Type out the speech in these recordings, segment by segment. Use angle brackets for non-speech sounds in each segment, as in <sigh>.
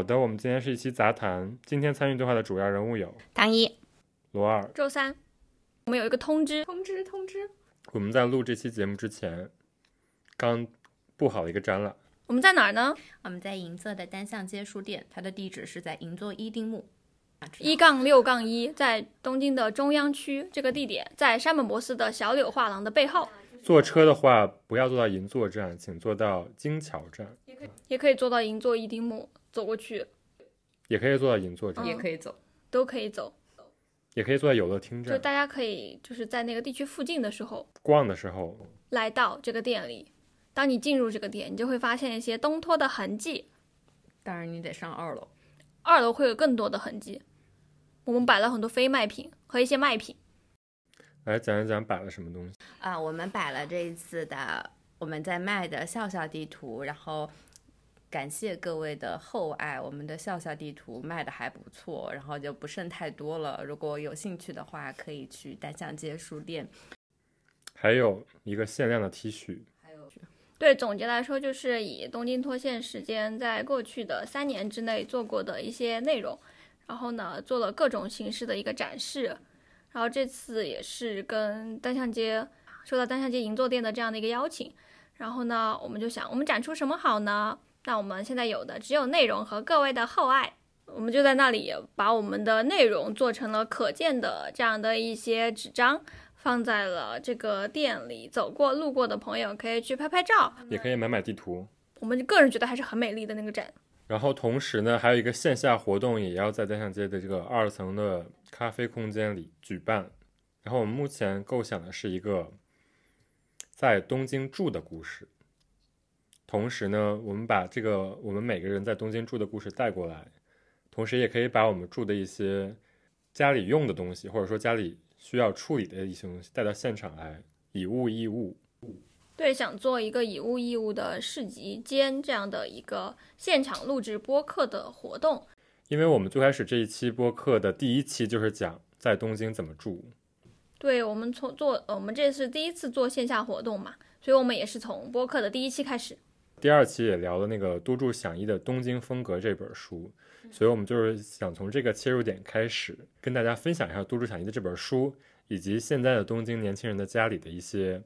好的，我们今天是一期杂谈。今天参与对话的主要人物有唐一、罗二。周三，我们有一个通知，通知通知。我们在录这期节目之前，刚布好了一个展览。我们在哪儿呢？我们在银座的单向街书店，它的地址是在银座一丁目一杠六杠一，在东京的中央区。这个地点在山本博司的小柳画廊的背后。坐车的话，不要坐到银座站，请坐到金桥站。也可以也可以坐到银座一丁目走过去，也可以坐到银座站，也可以走，都可以走，也可以坐在有乐厅站。就大家可以就是在那个地区附近的时候逛的时候，来到这个店里。当你进入这个店，你就会发现一些东托的痕迹。当然，你得上二楼，二楼会有更多的痕迹。我们摆了很多非卖品和一些卖品。来讲一讲摆了什么东西啊？我们摆了这一次的我们在卖的笑笑地图，然后感谢各位的厚爱，我们的笑笑地图卖的还不错，然后就不剩太多了。如果有兴趣的话，可以去单向街书店。还有一个限量的 T 恤。对，总结来说，就是以东京脱线时间在过去的三年之内做过的一些内容，然后呢，做了各种形式的一个展示，然后这次也是跟单向街受到单向街银座店的这样的一个邀请，然后呢，我们就想，我们展出什么好呢？那我们现在有的只有内容和各位的厚爱，我们就在那里把我们的内容做成了可见的这样的一些纸张。放在了这个店里，走过路过的朋友可以去拍拍照，也可以买买地图。我们个人觉得还是很美丽的那个展。然后同时呢，还有一个线下活动，也要在单向街的这个二层的咖啡空间里举办。然后我们目前构想的是一个在东京住的故事。同时呢，我们把这个我们每个人在东京住的故事带过来，同时也可以把我们住的一些家里用的东西，或者说家里。需要处理的一些东西带到现场来，以物易物。对，想做一个以物易物的市集间这样的一个现场录制播客的活动。因为我们最开始这一期播客的第一期就是讲在东京怎么住。对，我们从做，我们这是第一次做线下活动嘛，所以我们也是从播客的第一期开始。第二期也聊了那个多住响一的《东京风格》这本书。所以，我们就是想从这个切入点开始，跟大家分享一下多珠响一的这本书，以及现在的东京年轻人的家里的一些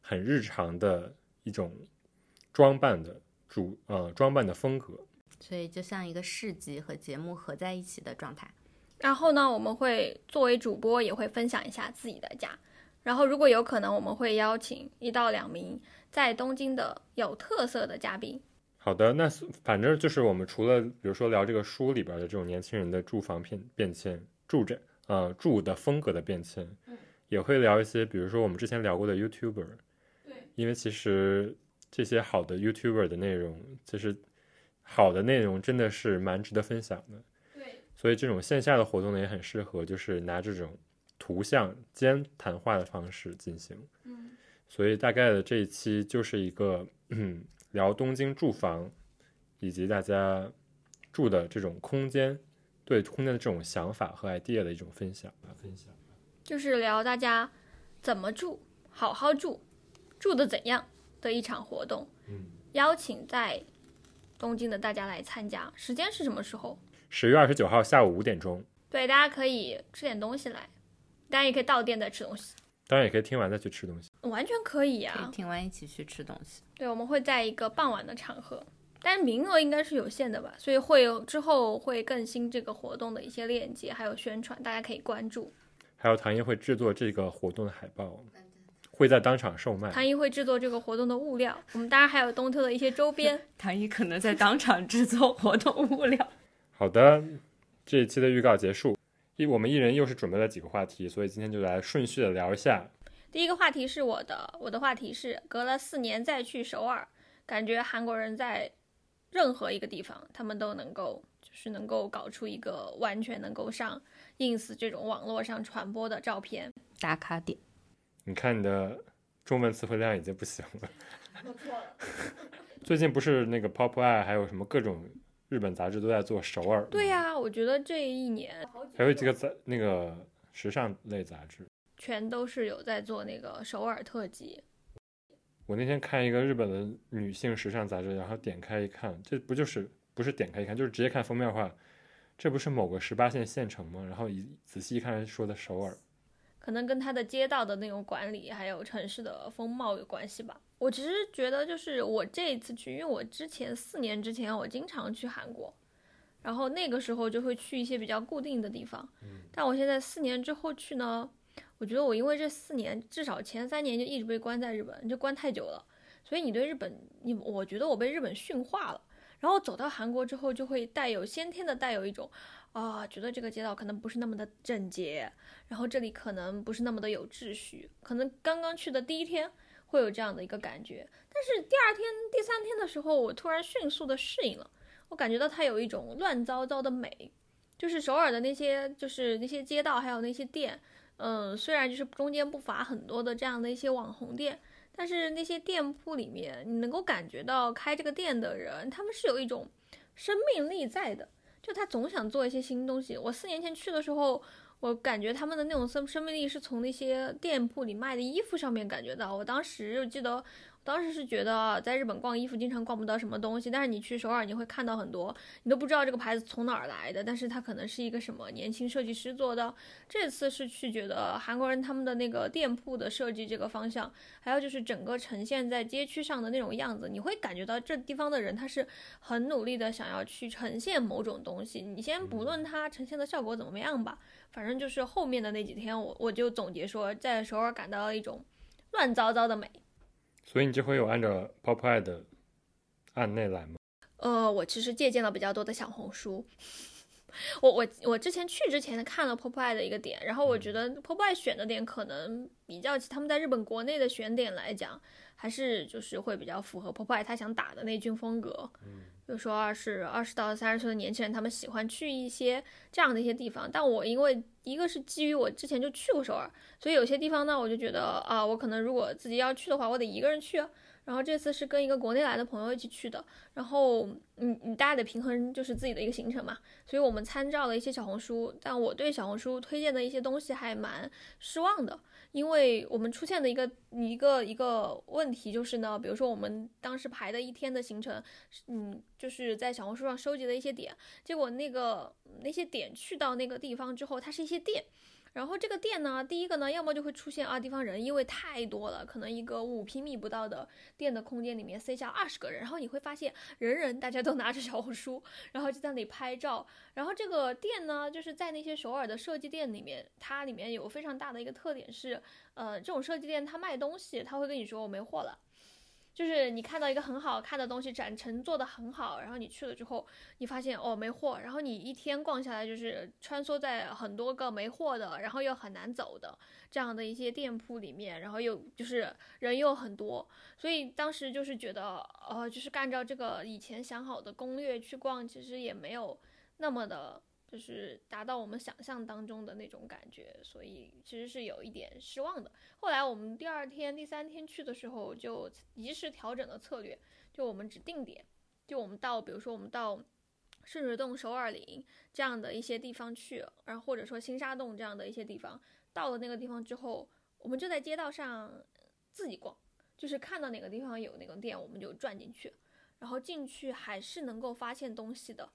很日常的一种装扮的主呃装扮的风格。所以，就像一个市集和节目合在一起的状态。然后呢，我们会作为主播，也会分享一下自己的家。然后，如果有可能，我们会邀请一到两名在东京的有特色的嘉宾。好的，那反正就是我们除了比如说聊这个书里边的这种年轻人的住房变变迁、住着呃住的风格的变迁，也会聊一些比如说我们之前聊过的 YouTuber，对，因为其实这些好的 YouTuber 的内容，其实好的内容真的是蛮值得分享的，对，所以这种线下的活动呢也很适合，就是拿这种图像兼谈话的方式进行，嗯，所以大概的这一期就是一个嗯。聊东京住房，以及大家住的这种空间，对空间的这种想法和 idea 的一种分享吧。分享就是聊大家怎么住，好好住，住的怎样的一场活动。嗯，邀请在东京的大家来参加，时间是什么时候？十月二十九号下午五点钟。对，大家可以吃点东西来，当然也可以到店再吃东西。当然也可以听完再去吃东西，完全可以呀。听完一起去吃东西。对，我们会在一个傍晚的场合，但是名额应该是有限的吧，所以会有之后会更新这个活动的一些链接，还有宣传，大家可以关注。还有唐一会制作这个活动的海报，会在当场售卖。唐一会制作这个活动的物料，我们当然还有东特的一些周边。<laughs> 唐一可能在当场制作活动物料。好的，这一期的预告结束。一我们一人又是准备了几个话题，所以今天就来顺序的聊一下。第一个话题是我的，我的话题是隔了四年再去首尔，感觉韩国人在任何一个地方，他们都能够就是能够搞出一个完全能够上 ins 这种网络上传播的照片打卡点。你看你的中文词汇量已经不行了。我错了。<laughs> 最近不是那个 Pop Eye 还有什么各种。日本杂志都在做首尔，对呀，我觉得这一年还有几个杂那个时尚类杂志，全都是有在做那个首尔特辑。我那天看一个日本的女性时尚杂志，然后点开一看，这不就是不是点开一看，就是直接看封面的话，这不是某个十八线县城吗？然后一仔细一看，说的首尔。可能跟它的街道的那种管理，还有城市的风貌有关系吧。我其实觉得，就是我这一次去，因为我之前四年之前我经常去韩国，然后那个时候就会去一些比较固定的地方。但我现在四年之后去呢，我觉得我因为这四年至少前三年就一直被关在日本，就关太久了，所以你对日本，你我觉得我被日本驯化了。然后走到韩国之后，就会带有先天的带有一种。啊，觉得这个街道可能不是那么的整洁，然后这里可能不是那么的有秩序，可能刚刚去的第一天会有这样的一个感觉，但是第二天、第三天的时候，我突然迅速的适应了，我感觉到它有一种乱糟糟的美，就是首尔的那些，就是那些街道还有那些店，嗯，虽然就是中间不乏很多的这样的一些网红店，但是那些店铺里面，你能够感觉到开这个店的人，他们是有一种生命力在的。就他总想做一些新东西。我四年前去的时候，我感觉他们的那种生生命力是从那些店铺里卖的衣服上面感觉到。我当时就记得。当时是觉得在日本逛衣服经常逛不到什么东西，但是你去首尔你会看到很多，你都不知道这个牌子从哪儿来的，但是它可能是一个什么年轻设计师做的。这次是去觉得韩国人他们的那个店铺的设计这个方向，还有就是整个呈现在街区上的那种样子，你会感觉到这地方的人他是很努力的想要去呈现某种东西。你先不论它呈现的效果怎么样吧，反正就是后面的那几天我我就总结说，在首尔感到了一种乱糟糟的美。所以你这回有按照 Pop Eye 的案内来吗？呃，我其实借鉴了比较多的小红书。<laughs> 我我我之前去之前看了 Pop Eye 的一个点，然后我觉得 Pop Eye 选的点可能比较起他们在日本国内的选点来讲，还是就是会比较符合 Pop Eye 他想打的那军风格。嗯。比如说，二十二十到三十岁的年轻人，他们喜欢去一些这样的一些地方。但我因为一个是基于我之前就去过首尔，所以有些地方呢，我就觉得啊，我可能如果自己要去的话，我得一个人去。然后这次是跟一个国内来的朋友一起去的，然后嗯，你大家得平衡就是自己的一个行程嘛，所以我们参照了一些小红书，但我对小红书推荐的一些东西还蛮失望的。因为我们出现的一个一个一个问题就是呢，比如说我们当时排的一天的行程，嗯，就是在小红书上收集的一些点，结果那个那些点去到那个地方之后，它是一些店。然后这个店呢，第一个呢，要么就会出现啊，地方人因为太多了，可能一个五平米不到的店的空间里面塞下二十个人，然后你会发现人人大家都拿着小红书，然后就在那里拍照。然后这个店呢，就是在那些首尔的设计店里面，它里面有非常大的一个特点是，呃，这种设计店它卖东西，他会跟你说我没货了。就是你看到一个很好看的东西，展陈做的很好，然后你去了之后，你发现哦没货，然后你一天逛下来就是穿梭在很多个没货的，然后又很难走的这样的一些店铺里面，然后又就是人又很多，所以当时就是觉得，呃，就是按照这个以前想好的攻略去逛，其实也没有那么的。就是达到我们想象当中的那种感觉，所以其实是有一点失望的。后来我们第二天、第三天去的时候，就及时调整了策略，就我们只定点，就我们到，比如说我们到顺水洞、首尔林这样的一些地方去，然后或者说新沙洞这样的一些地方，到了那个地方之后，我们就在街道上自己逛，就是看到哪个地方有那个店，我们就转进去，然后进去还是能够发现东西的。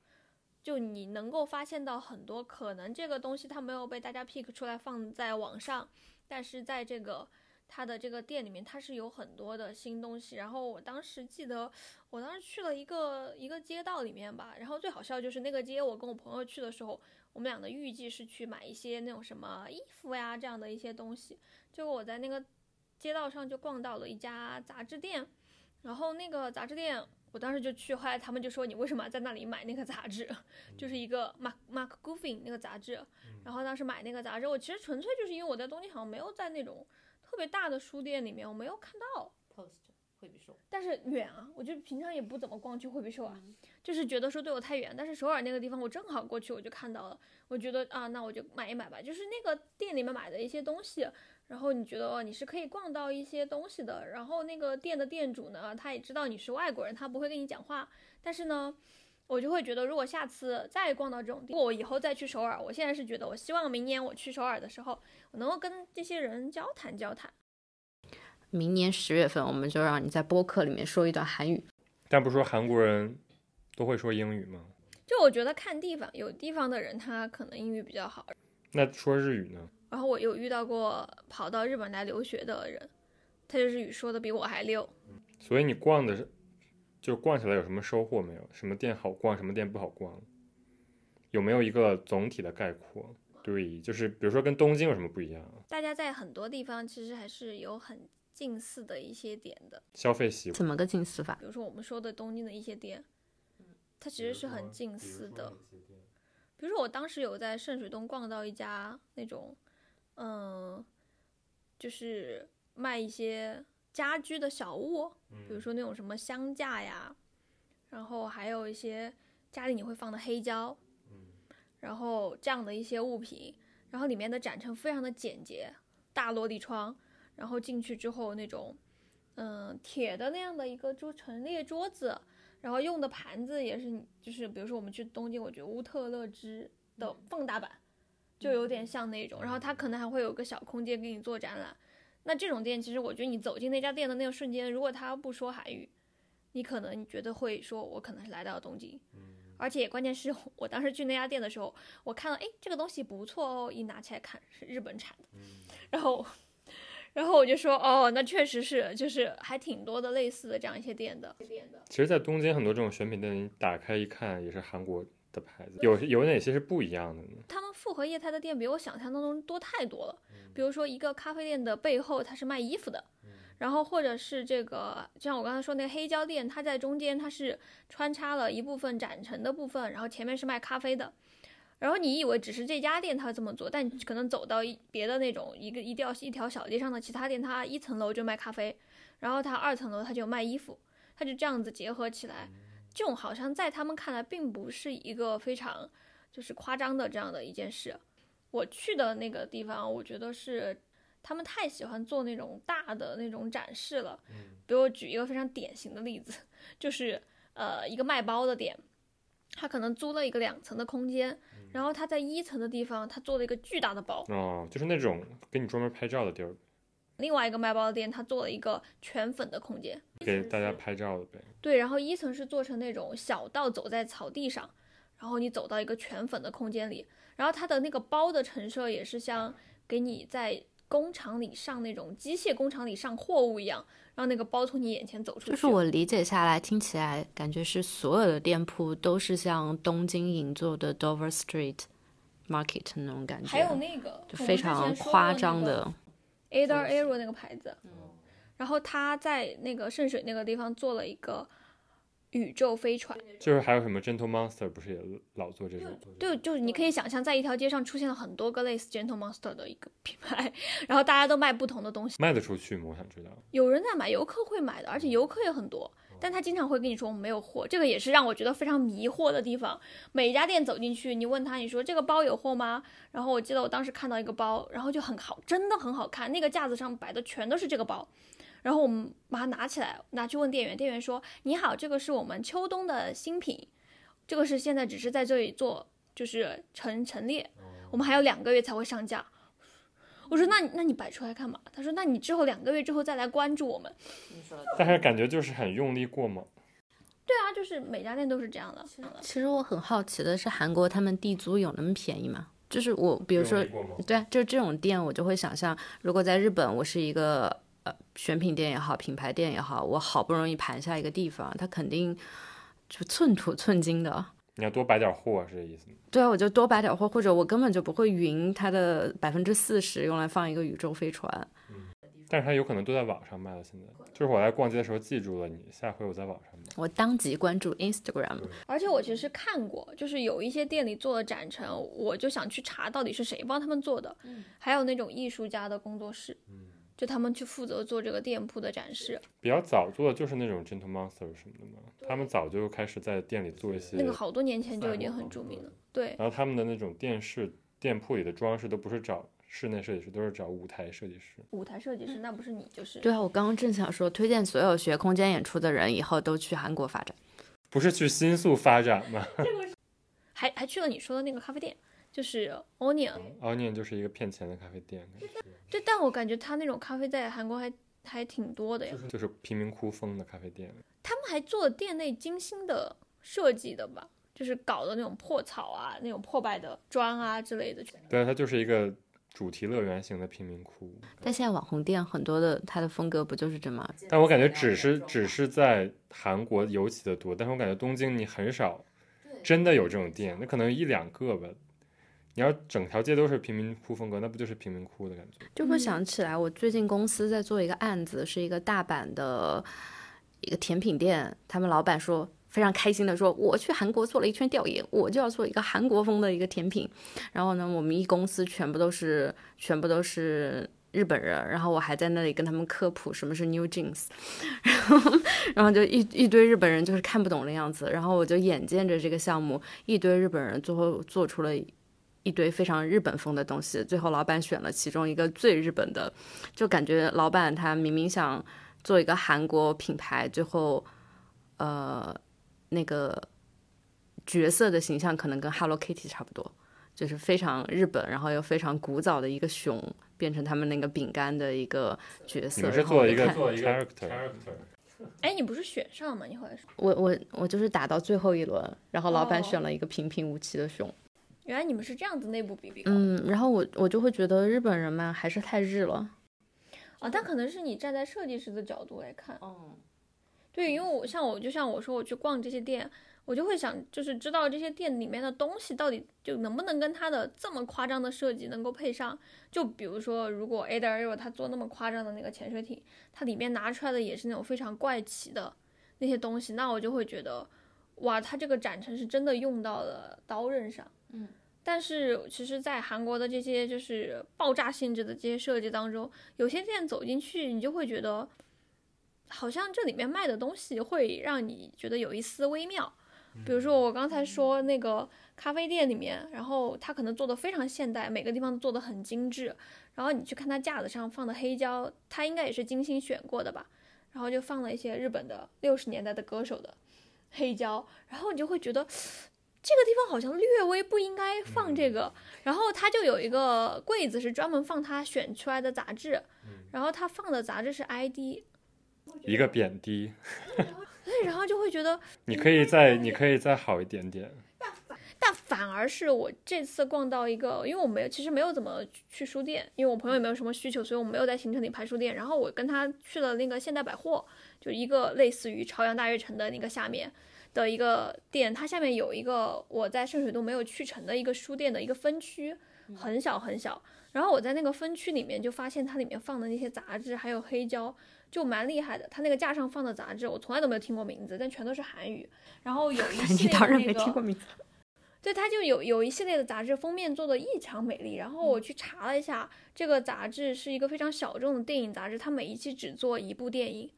就你能够发现到很多可能这个东西它没有被大家 pick 出来放在网上，但是在这个它的这个店里面，它是有很多的新东西。然后我当时记得，我当时去了一个一个街道里面吧，然后最好笑就是那个街，我跟我朋友去的时候，我们俩的预计是去买一些那种什么衣服呀这样的一些东西。结果我在那个街道上就逛到了一家杂志店，然后那个杂志店。我当时就去，后来他们就说你为什么在那里买那个杂志，<laughs> 就是一个 Mark Mark Goffin 那个杂志。然后当时买那个杂志，我其实纯粹就是因为我在东京好像没有在那种特别大的书店里面，我没有看到 Post 惠比寿，但是远啊，我就平常也不怎么逛去惠比寿啊，就是觉得说对我太远。但是首尔那个地方我正好过去，我就看到了，我觉得啊，那我就买一买吧。就是那个店里面买的一些东西。然后你觉得哦，你是可以逛到一些东西的。然后那个店的店主呢，他也知道你是外国人，他不会跟你讲话。但是呢，我就会觉得，如果下次再逛到这种，如果我以后再去首尔，我现在是觉得，我希望明年我去首尔的时候，我能够跟这些人交谈交谈。明年十月份，我们就让你在播客里面说一段韩语。但不说韩国人都会说英语吗？就我觉得看地方，有地方的人他可能英语比较好，那说日语呢？然后我有遇到过跑到日本来留学的人，他就日语说的比我还溜。所以你逛的是，就逛起来有什么收获没有？什么店好逛，什么店不好逛？有没有一个总体的概括？对，就是比如说跟东京有什么不一样？大家在很多地方其实还是有很近似的一些点的，消费习惯怎么个近似法？比如说我们说的东京的一些店，它其实是很近似的。比如说我当时有在圣水东逛到一家那种，嗯，就是卖一些家居的小物，比如说那种什么香架呀，然后还有一些家里你会放的黑胶，然后这样的一些物品，然后里面的展陈非常的简洁，大落地窗，然后进去之后那种，嗯，铁的那样的一个桌陈列桌子。然后用的盘子也是，就是比如说我们去东京，我觉得乌特勒支的放大版，就有点像那种。然后它可能还会有个小空间给你做展览。那这种店，其实我觉得你走进那家店的那个瞬间，如果他不说韩语，你可能你觉得会说，我可能是来到了东京。而且关键是我当时去那家店的时候，我看到，哎，这个东西不错哦，一拿起来看是日本产的，然后。然后我就说，哦，那确实是，就是还挺多的类似的这样一些店的。其实，在东京很多这种选品店，你打开一看也是韩国的牌子，有有哪些是不一样的呢？他们复合业态的店比我想象当中多太多了。比如说，一个咖啡店的背后它是卖衣服的，然后或者是这个，就像我刚才说那个黑胶店，它在中间它是穿插了一部分展陈的部分，然后前面是卖咖啡的。然后你以为只是这家店他这么做，但可能走到一别的那种一个一条一条小街上的其他店，它一层楼就卖咖啡，然后它二层楼它就卖衣服，它就这样子结合起来，这种好像在他们看来并不是一个非常就是夸张的这样的一件事。我去的那个地方，我觉得是他们太喜欢做那种大的那种展示了。比如我举一个非常典型的例子，就是呃一个卖包的店，他可能租了一个两层的空间。然后他在一层的地方，他做了一个巨大的包哦，就是那种给你专门拍照的地儿。另外一个卖包的店，他做了一个全粉的空间，给大家拍照的呗。对，然后一层是做成那种小道走在草地上，然后你走到一个全粉的空间里，然后它的那个包的陈设也是像给你在工厂里上那种机械工厂里上货物一样。让那个包从你眼前走出去。就是我理解下来，听起来感觉是所有的店铺都是像东京银座的 Dover Street Market 那种感觉。还有那个就非常夸张的 Ada Aero 那个牌子，然后他在那个圣水那个地方做了一个。宇宙飞船，就是还有什么 Gentle Monster，不是也老做这种？对，就是你可以想象，在一条街上出现了很多个类似 Gentle Monster 的一个品牌，然后大家都卖不同的东西，卖得出去吗？我想知道。有人在买，游客会买的，而且游客也很多，但他经常会跟你说我们没有货，这个也是让我觉得非常迷惑的地方。每一家店走进去，你问他，你说这个包有货吗？然后我记得我当时看到一个包，然后就很好，真的很好看，那个架子上摆的全都是这个包。然后我们把它拿起来，拿去问店员。店员说：“你好，这个是我们秋冬的新品，这个是现在只是在这里做，就是陈陈列，我们还有两个月才会上架。”我说：“那那你摆出来干嘛？”他说：“那你之后两个月之后再来关注我们。”但是感觉就是很用力过猛。对啊，就是每家店都是这样的。其实我很好奇的是，韩国他们地租有那么便宜吗？就是我，比如说，对啊，就是这种店，我就会想象，如果在日本，我是一个。呃，选品店也好，品牌店也好，我好不容易盘下一个地方，它肯定就寸土寸金的。你要多摆点货，是这意思吗？对啊，我就多摆点货，或者我根本就不会匀它的百分之四十，用来放一个宇宙飞船。嗯，但是它有可能都在网上卖了。现在就是我在逛街的时候记住了你，下回我在网上买。我当即关注 Instagram。而且我其实看过，就是有一些店里做的展陈，我就想去查到底是谁帮他们做的。嗯，还有那种艺术家的工作室。嗯。就他们去负责做这个店铺的展示，比较早做的就是那种 Gentle Monster 什么的嘛，他们早就开始在店里做一些，那个好多年前就已经很著名了，对。然后他们的那种电视店铺里的装饰都不是找室内设计师，都是找舞台设计师。舞台设计师那不是你就是？对啊，我刚刚正想说，推荐所有学空间演出的人以后都去韩国发展，不是去新宿发展吗？<laughs> 还还去了你说的那个咖啡店。就是 Onion，Onion 就是一个骗钱的咖啡店。对，但我感觉他那种咖啡在韩国还还挺多的呀。就是贫民窟风的咖啡店。他们还做了店内精心的设计的吧，就是搞的那种破草啊、那种破败的砖啊之类的。对，它就是一个主题乐园型的贫民窟。但现在网红店很多的，它的风格不就是这么？但我感觉只是只是在韩国尤其的多，但是我感觉东京你很少真的有这种店，那可能一两个吧。你要整条街都是贫民窟风格，那不就是贫民窟的感觉？就会想起来，我最近公司在做一个案子，是一个大阪的一个甜品店，他们老板说非常开心的说，我去韩国做了一圈调研，我就要做一个韩国风的一个甜品。然后呢，我们一公司全部都是全部都是日本人，然后我还在那里跟他们科普什么是 New Jeans，<laughs> 然后然后就一一堆日本人就是看不懂的样子，然后我就眼见着这个项目一堆日本人最后做出了。一堆非常日本风的东西，最后老板选了其中一个最日本的，就感觉老板他明明想做一个韩国品牌，最后，呃，那个角色的形象可能跟 Hello Kitty 差不多，就是非常日本，然后又非常古早的一个熊，变成他们那个饼干的一个角色。你们是做一个做一个 character。<laughs> 哎，你不是选上吗？你后来说。我我我就是打到最后一轮，然后老板选了一个平平无奇的熊。原来你们是这样子内部比比嗯，然后我我就会觉得日本人嘛还是太日了，啊，但可能是你站在设计师的角度来看，哦，对，因为我像我就像我说我去逛这些店，我就会想就是知道这些店里面的东西到底就能不能跟它的这么夸张的设计能够配上，就比如说如果 A 的 Aero 它做那么夸张的那个潜水艇，它里面拿出来的也是那种非常怪奇的那些东西，那我就会觉得，哇，它这个展陈是真的用到了刀刃上，嗯。但是其实，在韩国的这些就是爆炸性质的这些设计当中，有些店走进去，你就会觉得，好像这里面卖的东西会让你觉得有一丝微妙。比如说我刚才说那个咖啡店里面，然后它可能做的非常现代，每个地方都做的很精致。然后你去看它架子上放的黑胶，它应该也是精心选过的吧？然后就放了一些日本的六十年代的歌手的黑胶，然后你就会觉得。这个地方好像略微不应该放这个，然后他就有一个柜子是专门放他选出来的杂志，然后他放的杂志是 ID，一个贬低，对，然后就会觉得 <laughs> 你可以再你可以再好一点点，但反而是我这次逛到一个，因为我没有其实没有怎么去书店，因为我朋友也没有什么需求，所以我没有在行程里拍书店，然后我跟他去了那个现代百货，就一个类似于朝阳大悦城的那个下面。的一个店，它下面有一个我在圣水洞没有去成的一个书店的一个分区，很小很小。然后我在那个分区里面就发现它里面放的那些杂志还有黑胶就蛮厉害的。它那个架上放的杂志我从来都没有听过名字，但全都是韩语。然后有一系列 <laughs> 那个，<laughs> 对，它就有有一系列的杂志封面做的异常美丽。然后我去查了一下，这个杂志是一个非常小众的电影杂志，它每一期只做一部电影。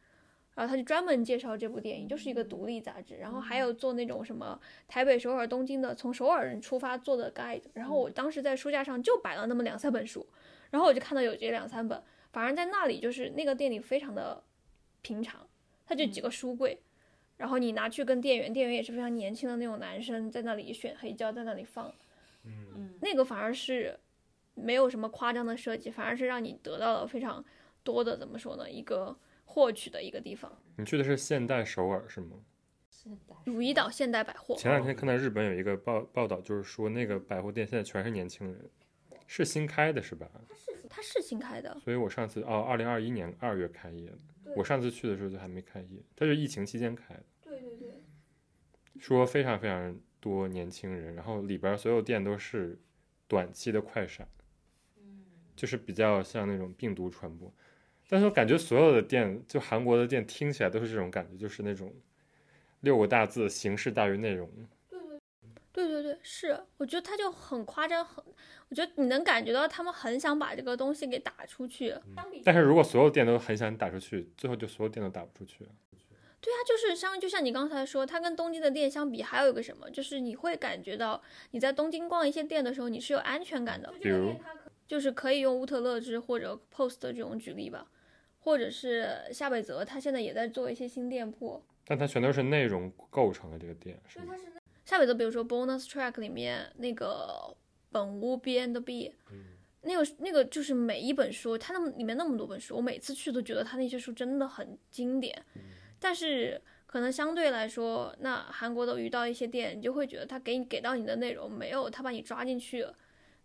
然后他就专门介绍这部电影，就是一个独立杂志。然后还有做那种什么台北、首尔、东京的，从首尔人出发做的 guide。然后我当时在书架上就摆了那么两三本书，然后我就看到有这两三本。反而在那里就是那个店里非常的平常，他就几个书柜，然后你拿去跟店员，店员也是非常年轻的那种男生，在那里选黑胶，在那里放。嗯，那个反而是没有什么夸张的设计，反而是让你得到了非常多的怎么说呢？一个。获取的一个地方。你去的是现代首尔是吗？现代如意岛现代百货。前两天看到日本有一个报报道，就是说那个百货店现在全是年轻人，是新开的是吧？它是它是新开的。所以我上次哦，二零二一年二月开业的，我上次去的时候就还没开业，它是疫情期间开的。对对对。说非常非常多年轻人，然后里边所有店都是短期的快闪，嗯，就是比较像那种病毒传播。但是我感觉所有的店，就韩国的店，听起来都是这种感觉，就是那种六个大字：形式大于内容。对对对对对，是，我觉得他就很夸张，很，我觉得你能感觉到他们很想把这个东西给打出去。但是如果所有店都很想打出去，最后就所有店都打不出去。对啊，就是像就像你刚才说，它跟东京的店相比，还有一个什么，就是你会感觉到你在东京逛一些店的时候，你是有安全感的。比如，就是可以用乌特勒支或者 Post 这种举例吧。或者是夏北泽，他现在也在做一些新店铺，但他全都是内容构成的这个店，是吗？夏北泽，比如说 Bonus Track 里面那个本屋 B and B，那个那个就是每一本书，它那么里面那么多本书，我每次去都觉得他那些书真的很经典，但是。可能相对来说，那韩国的遇到一些店，你就会觉得他给你给到你的内容没有他把你抓进去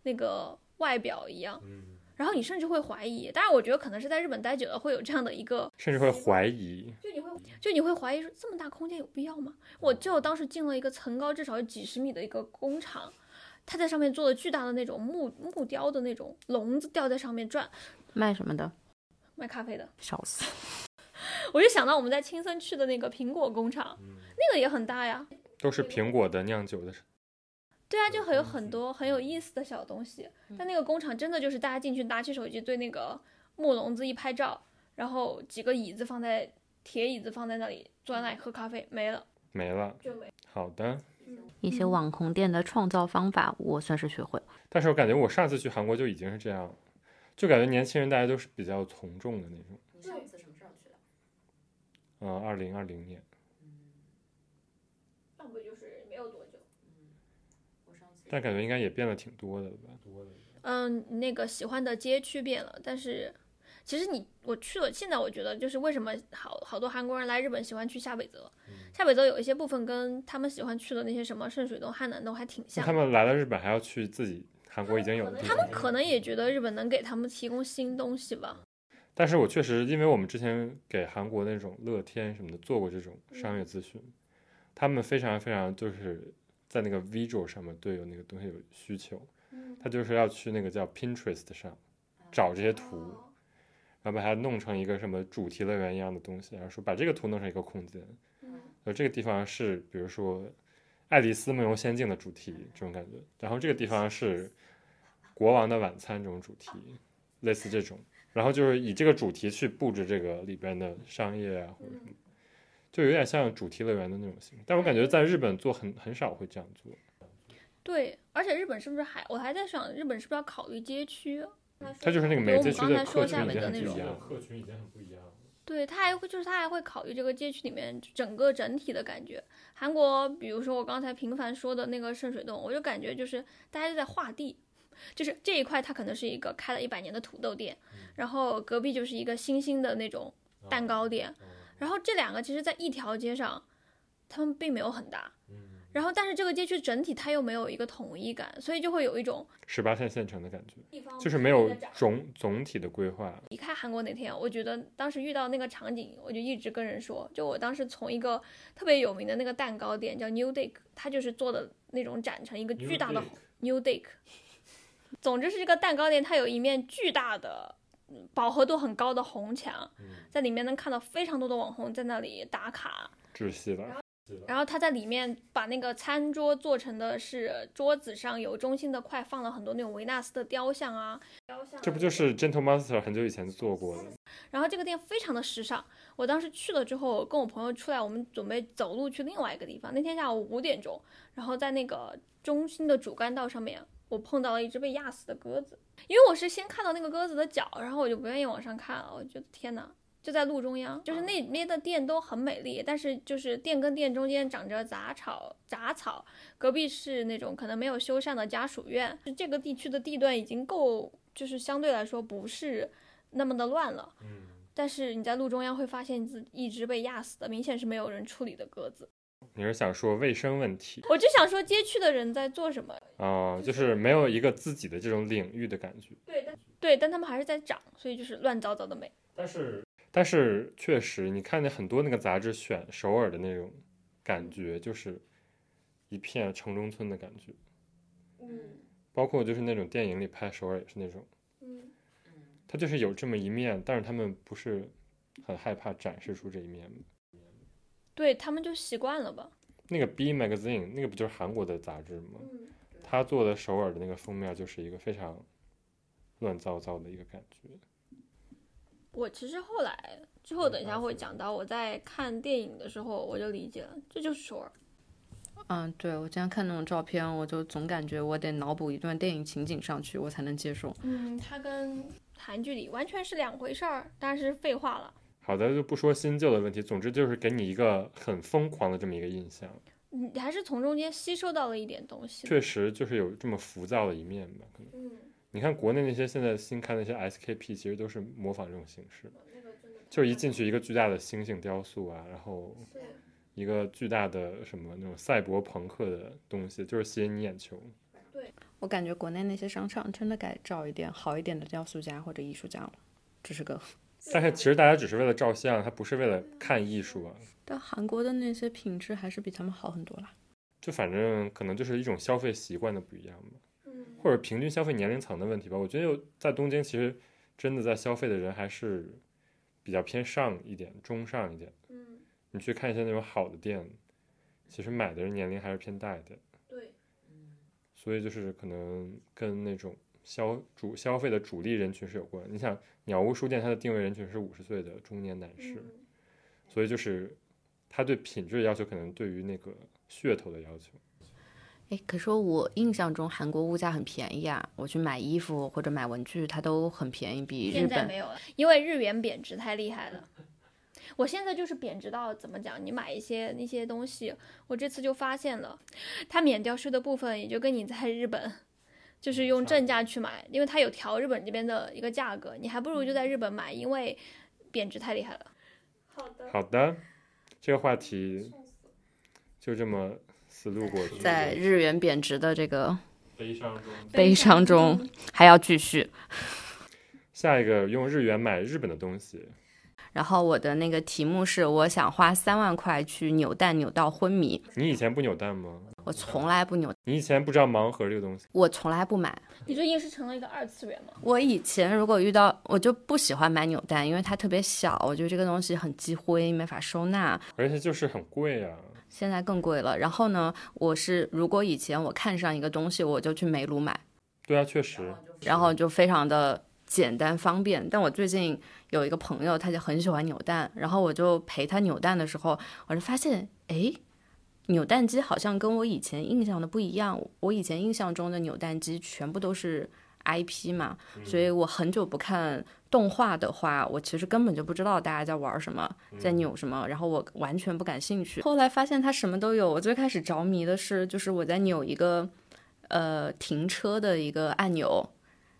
那个外表一样，嗯，然后你甚至会怀疑。当然，我觉得可能是在日本待久了会有这样的一个，<laughs> 甚至会怀疑，就你会就你会怀疑说这么大空间有必要吗？我就当时进了一个层高至少有几十米的一个工厂，他在上面做了巨大的那种木木雕的那种笼子吊在上面转，卖什么的？卖咖啡的。笑死！我就想到我们在青森去的那个苹果工厂，那个也很大呀。都是苹果的酿酒的，对啊，就很有很多很有意思的小东西。但那个工厂真的就是大家进去拿起手机对那个木笼子一拍照，然后几个椅子放在铁椅子放在那里，坐在那里喝咖啡，没了没了。就没。好的，一些网红店的创造方法，我算是学会了。但是我感觉我上次去韩国就已经是这样，就感觉年轻人大家都是比较从众的那种。你上次什么时候去的？嗯，二零二零年，那不就是没有多久？我上次但感觉应该也变了挺多的了吧？多的。嗯，那个喜欢的街区变了，但是其实你我去了，现在我觉得就是为什么好好多韩国人来日本喜欢去下北泽，下北泽有一些部分跟他们喜欢去的那些什么圣水洞、汉南洞还挺像他们来了日本还要去自己韩国已经有的地方他们可能也觉得日本能给他们提供新东西吧。但是我确实，因为我们之前给韩国那种乐天什么的做过这种商业咨询，他们非常非常就是在那个 visual 上面对有那个东西有需求，他就是要去那个叫 Pinterest 上找这些图，然后把它弄成一个什么主题乐园一样的东西，然后说把这个图弄成一个空间，呃，这个地方是比如说《爱丽丝梦游仙境》的主题这种感觉，然后这个地方是《国王的晚餐》这种主题，类似这种。然后就是以这个主题去布置这个里边的商业啊，或者什么，就有点像主题乐园的那种形式。但我感觉在日本做很很少会这样做。对，而且日本是不是还我还在想，日本是不是要考虑街区？它就是那个每街区的刚才说客群已经下面的那种很不一样了，客群已经很不一样了。对他还会就是他还会考虑这个街区里面整个整体的感觉。韩国，比如说我刚才频繁说的那个圣水洞，我就感觉就是大家就在画地，<laughs> 就是这一块它可能是一个开了一百年的土豆店，然后隔壁就是一个新兴的那种蛋糕店，然后这两个其实在一条街上，他们并没有很大。然后，但是这个街区整体它又没有一个统一感，所以就会有一种十八线县城的感觉，就是没有总总体的规划。离开韩国那天，我觉得当时遇到那个场景，我就一直跟人说，就我当时从一个特别有名的那个蛋糕店叫 New Dick，它就是做的那种展成一个巨大的 New Dick。总之是这个蛋糕店，它有一面巨大的、嗯饱和度很高的红墙，在里面能看到非常多的网红在那里打卡。窒息了，然后他在里面把那个餐桌做成的是桌子上有中心的块放了很多那种维纳斯的雕像啊，雕像啊这不就是 Gentle Monster 很久以前做过的？然后这个店非常的时尚，我当时去了之后，跟我朋友出来，我们准备走路去另外一个地方。那天下午五点钟，然后在那个中心的主干道上面，我碰到了一只被压死的鸽子。因为我是先看到那个鸽子的脚，然后我就不愿意往上看了，我觉得天哪，就在路中央，就是那边的店都很美丽，但是就是店跟店中间长着杂草，杂草，隔壁是那种可能没有修缮的家属院，这个地区的地段已经够，就是相对来说不是那么的乱了。嗯，但是你在路中央会发现自一只被压死的，明显是没有人处理的鸽子。你是想说卫生问题我就想说，街区的人在做什么？哦，就是没有一个自己的这种领域的感觉。对，但对，但他们还是在长，所以就是乱糟糟的美。但是但是确实，你看见很多那个杂志选首尔的那种感觉，就是一片城中村的感觉，嗯包括就是那种电影里拍首尔也是那种，嗯，他就是有这么一面，但是他们不是很害怕展示出这一面。对他们就习惯了吧。那个 B Magazine 那个不就是韩国的杂志吗？嗯，他做的首尔的那个封面就是一个非常乱糟糟的一个感觉。我其实后来之后等一下会讲到，我在看电影的时候我就理解了，这就是首尔。嗯，对我经常看那种照片，我就总感觉我得脑补一段电影情景上去，我才能接受。嗯，它跟韩剧里完全是两回事儿，当然是废话了。好的，就不说新旧的问题，总之就是给你一个很疯狂的这么一个印象。你还是从中间吸收到了一点东西。确实就是有这么浮躁的一面吧。可能嗯，你看国内那些现在新看那些 SKP，其实都是模仿这种形式，就是一进去一个巨大的星星雕塑啊，然后一个巨大的什么那种赛博朋克的东西，就是吸引你眼球。对我感觉国内那些商场真的该找一点好一点的雕塑家或者艺术家了，这是个。但是其实大家只是为了照相，他不是为了看艺术啊。但韩国的那些品质还是比他们好很多啦。就反正可能就是一种消费习惯的不一样吧，或者平均消费年龄层的问题吧。我觉得有在东京，其实真的在消费的人还是比较偏上一点、中上一点。嗯，你去看一些那种好的店，其实买的人年龄还是偏大一点。对，所以就是可能跟那种消主消费的主力人群是有关。你想，鸟屋书店它的定位人群是五十岁的中年男士，所以就是他对品质要求可能对于那个噱头的要求。哎，可是我印象中韩国物价很便宜啊，我去买衣服或者买文具，它都很便宜，比日本现在没有了，因为日元贬值太厉害了。我现在就是贬值到怎么讲？你买一些那些东西，我这次就发现了，它免掉税的部分也就跟你在日本，就是用正价去买，因为它有调日本这边的一个价格，你还不如就在日本买，因为贬值太厉害了。好的，好的，这个话题就这么死路过去，在日元贬值的这个悲伤中。悲伤中。还要继续。<laughs> 下一个用日元买日本的东西，然后我的那个题目是，我想花三万块去扭蛋扭到昏迷。你以前不扭蛋吗？我从来不扭，你以前不知道盲盒这个东西？我从来不买。你最近是成了一个二次元吗？我以前如果遇到，我就不喜欢买扭蛋，因为它特别小，我觉得这个东西很积灰，没法收纳。而且就是很贵啊。现在更贵了。然后呢，我是如果以前我看上一个东西，我就去梅鲁买，对啊，确实。然后就非常的简单方便。但我最近有一个朋友，他就很喜欢扭蛋，然后我就陪他扭蛋的时候，我就发现，哎，扭蛋机好像跟我以前印象的不一样。我以前印象中的扭蛋机全部都是 IP 嘛，所以我很久不看动画的话，我其实根本就不知道大家在玩什么，在扭什么，然后我完全不感兴趣。后来发现它什么都有。我最开始着迷的是，就是我在扭一个呃停车的一个按钮。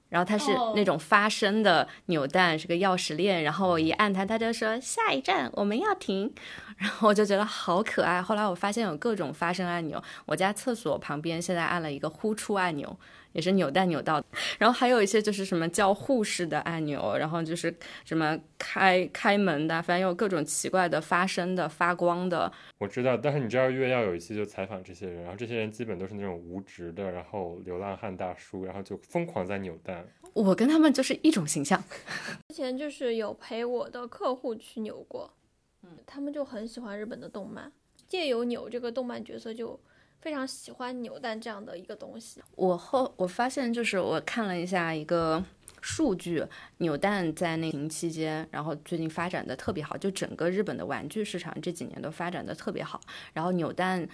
然后它是那种发声的扭蛋，是个钥匙链。然后我一按它，它就说下一站我们要停。然后我就觉得好可爱。后来我发现有各种发声按钮，我家厕所旁边现在按了一个呼出按钮，也是扭蛋扭到。然后还有一些就是什么叫护士的按钮，然后就是什么开开门的，反正有各种奇怪的发声的、发光的。我知道，但是你知道月曜有一期就采访这些人，然后这些人基本都是那种无职的，然后流浪汉大叔，然后就疯狂在扭蛋。我跟他们就是一种形象。<laughs> 之前就是有陪我的客户去扭过，嗯，他们就很喜欢日本的动漫，借由扭这个动漫角色就非常喜欢扭蛋这样的一个东西。我后我发现就是我看了一下一个数据，扭蛋在那疫情期间，然后最近发展的特别好，就整个日本的玩具市场这几年都发展的特别好。然后扭蛋，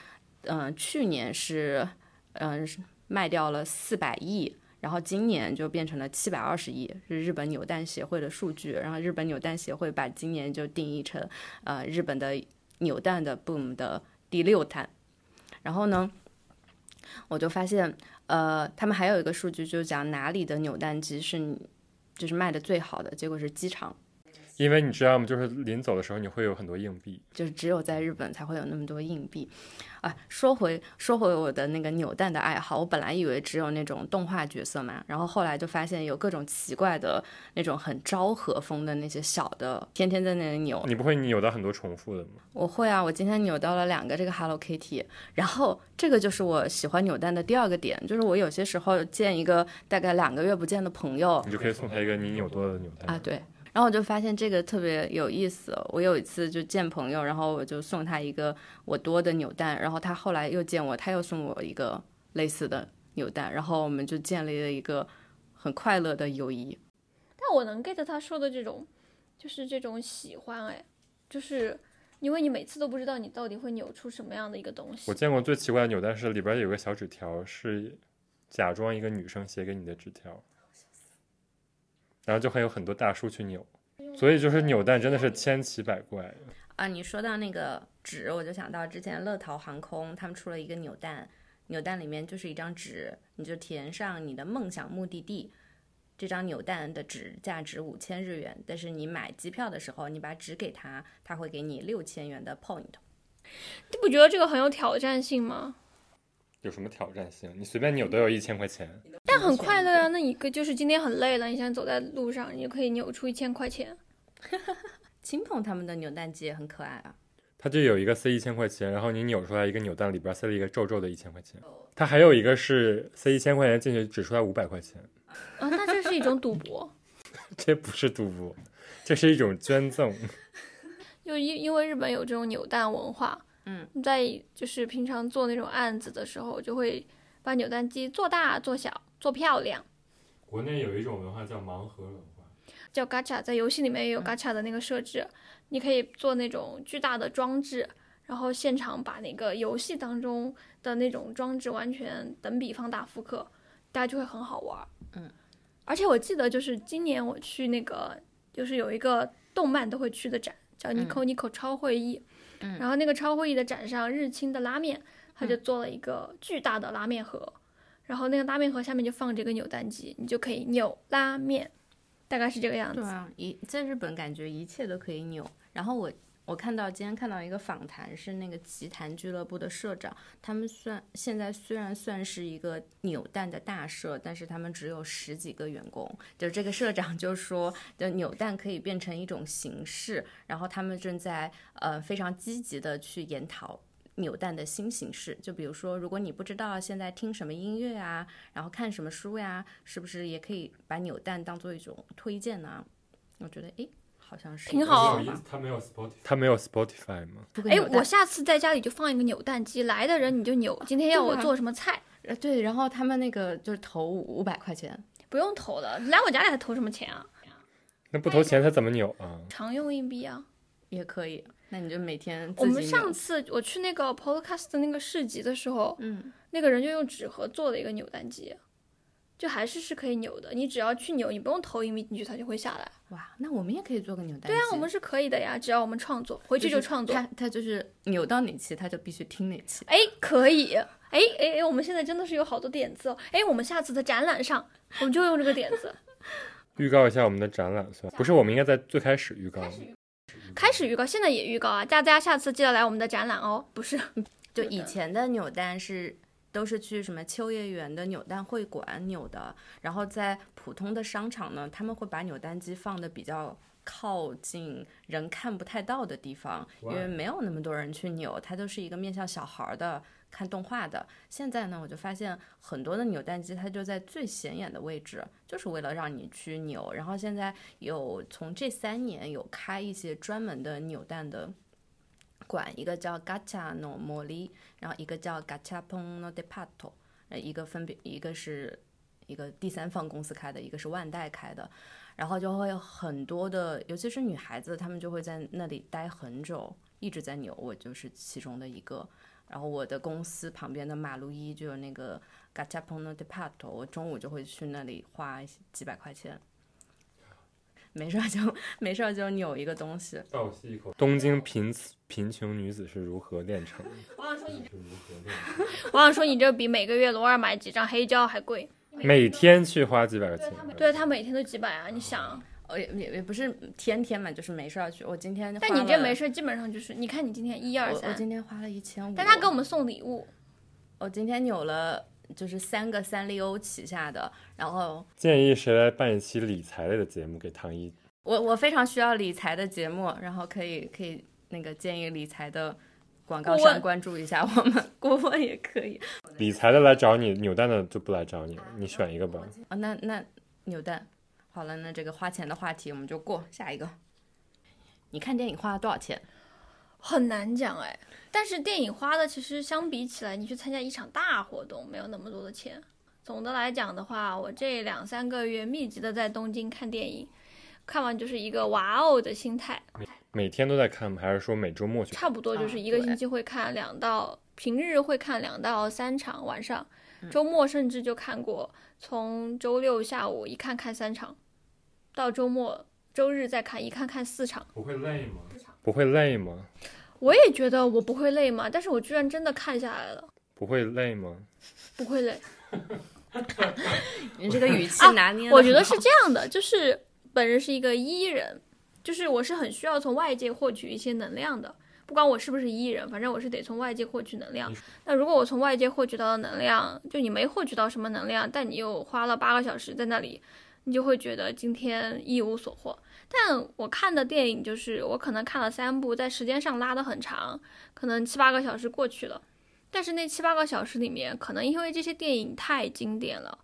嗯、去年是嗯、卖掉了四百亿。然后今年就变成了七百二十亿，是日本扭蛋协会的数据。然后日本扭蛋协会把今年就定义成，呃，日本的扭蛋的 boom 的第六弹。然后呢，我就发现，呃，他们还有一个数据，就是讲哪里的扭蛋机是你就是卖的最好的，结果是机场，因为你知道吗？就是临走的时候你会有很多硬币，就是只有在日本才会有那么多硬币。啊，说回说回我的那个扭蛋的爱好，我本来以为只有那种动画角色嘛，然后后来就发现有各种奇怪的那种很昭和风的那些小的，天天在那里扭。你不会扭到很多重复的吗？我会啊，我今天扭到了两个这个 Hello Kitty，然后这个就是我喜欢扭蛋的第二个点，就是我有些时候见一个大概两个月不见的朋友你就可以送他一个你扭多的扭蛋啊，对，然后我就发现这个特别有意思。我有一次就见朋友，然后我就送他一个我多的扭蛋，然后他后来又见我，他又送我一个类似的扭蛋，然后我们就建立了一个很快乐的友谊。但我能 get 他说的这种，就是这种喜欢，哎，就是因为你每次都不知道你到底会扭出什么样的一个东西我。见过最奇怪的扭蛋是里边有个小纸条，是假装一个女生写给你的纸条，然后就会有很多大叔去扭，所以就是扭蛋真的是千奇百怪。啊，你说到那个纸，我就想到之前乐桃航空他们出了一个扭蛋，扭蛋里面就是一张纸，你就填上你的梦想目的地。这张扭蛋的纸价值五千日元，但是你买机票的时候，你把纸给他，他会给你六千元的 point。你不觉得这个很有挑战性吗？有什么挑战性？你随便扭都有一千块钱。但很快乐啊！那一个就是今天很累了，你想走在路上，你就可以扭出一千块钱。<laughs> 青鹏他们的扭蛋机也很可爱啊。它就有一个塞一千块钱，然后你扭出来一个扭蛋，里边塞了一个皱皱的一千块钱。它还有一个是塞一千块钱进去，只出来五百块钱。啊，那这是一种赌博。<laughs> 这不是赌博，这是一种捐赠。<laughs> 就因因为日本有这种扭蛋文化，嗯，在就是平常做那种案子的时候，就会把扭蛋机做大、做小、做漂亮。国内有一种文化叫盲盒文化，叫 gacha，在游戏里面也有 gacha 的那个设置，你可以做那种巨大的装置，然后现场把那个游戏当中的那种装置完全等比放大复刻，大家就会很好玩。嗯，而且我记得就是今年我去那个，就是有一个动漫都会去的展，叫 Nico Nico 超会议。嗯。然后那个超会议的展上，日清的拉面，他就做了一个巨大的拉面盒，然后那个拉面盒下面就放这个扭蛋机，你就可以扭拉面，大概是这个样子。对啊，一在日本感觉一切都可以扭。然后我我看到今天看到一个访谈，是那个奇谭俱乐部的社长，他们算现在虽然算是一个扭蛋的大社，但是他们只有十几个员工。就这个社长就说，的扭蛋可以变成一种形式，然后他们正在呃非常积极的去研讨。扭蛋的新形式，就比如说，如果你不知道现在听什么音乐啊，然后看什么书呀，是不是也可以把扭蛋当做一种推荐呢？我觉得，诶，好像是挺好一个它没有 Spotify，它没有 Spotify 吗？哎，我下次在家里就放一个扭蛋机，来的人你就扭。今天要我做什么菜，呃对，然后他们那个就是投五百块钱，不用投的，来我家里还投什么钱啊？那不投钱他怎么扭啊？常用硬币啊。也可以。那你就每天我们上次我去那个 Podcast 的那个市集的时候，嗯，那个人就用纸盒做了一个扭蛋机，就还是是可以扭的。你只要去扭，你不用投硬币进去，它就会下来。哇，那我们也可以做个扭蛋机。对啊，我们是可以的呀，只要我们创作，回去就就是创作。他他就是扭到哪期它就必须听哪期。哎，可以。哎哎哎，我们现在真的是有好多点子哦。哎，我们下次的展览上，我们就用这个点子。预告一下我们的展览算？不是，我们应该在最开始预告。开始预告，现在也预告啊！大家下次记得来我们的展览哦。不是，<laughs> 就以前的扭蛋是都是去什么秋叶原的扭蛋会馆扭的，然后在普通的商场呢，他们会把扭蛋机放的比较靠近人看不太到的地方，因为没有那么多人去扭，它都是一个面向小孩儿的看动画的。现在呢，我就发现很多的扭蛋机它就在最显眼的位置，就是为了让你去扭。然后现在有从这三年有开一些专门的扭蛋的。馆一个叫 Gacha no Mori，然后一个叫 Gachapon no Departo，呃，一个分别一个是一个第三方公司开的，一个是万代开的，然后就会有很多的，尤其是女孩子，她们就会在那里待很久，一直在扭，我就是其中的一个。然后我的公司旁边的马路一就有那个 Gachapon no Departo，我中午就会去那里花几百块钱。没事儿就没事儿就扭一个东西，倒吸一口。东京贫贫穷女子是如何炼成的？我想说你，是如何炼成的 <laughs> 我想说你这比每个月罗尔买几张黑胶还贵。每天去花几百块钱。对他每天都几百啊，你想？呃，也也也不是天天嘛，就是没事儿去。我今天但你这没事，基本上就是，你看你今天一二三我，今天花了一千五，但他给我们送礼物，我今天扭了就是三个三丽鸥旗下的，然后建议谁来办一期理财类的节目给唐一？我我非常需要理财的节目，然后可以可以那个建议理财的广告商关注一下我们，顾问也可以。理财的来找你，扭蛋的就不来找你，你选一个吧。哦，那那扭蛋，好了，那这个花钱的话题我们就过下一个。你看电影花了多少钱？很难讲哎。但是电影花的其实相比起来，你去参加一场大活动没有那么多的钱。总的来讲的话，我这两三个月密集的在东京看电影，看完就是一个哇哦的心态，每天都在看吗？还是说每周末去看？差不多就是啊一个星期会看两到，平日会看两到三场晚上，嗯周末甚至就看过，从周六下午一看看三场，到周末周日再看一看看四场。不会累吗？不会累吗？我也觉得我不会累嘛，但是我居然真的看下来了，不会累吗？<laughs> 不会累。<laughs> 你这个语气啊拿捏得我觉得是这样的，就是本人是一个 E 人，就是我是很需要从外界获取一些能量的，不不管我是不是艺人，反正我是得从外界获取能量。那如果我从外界获取到的能量，就你没获取到什么能量，但你又花了八个小时在那里，你就会觉得今天一无所获。但我看的电影就是我可能看了三部，在时间上拉得很长，可能七八个小时过去了。但是那七八个小时里面，可能因为这些电影太经典了，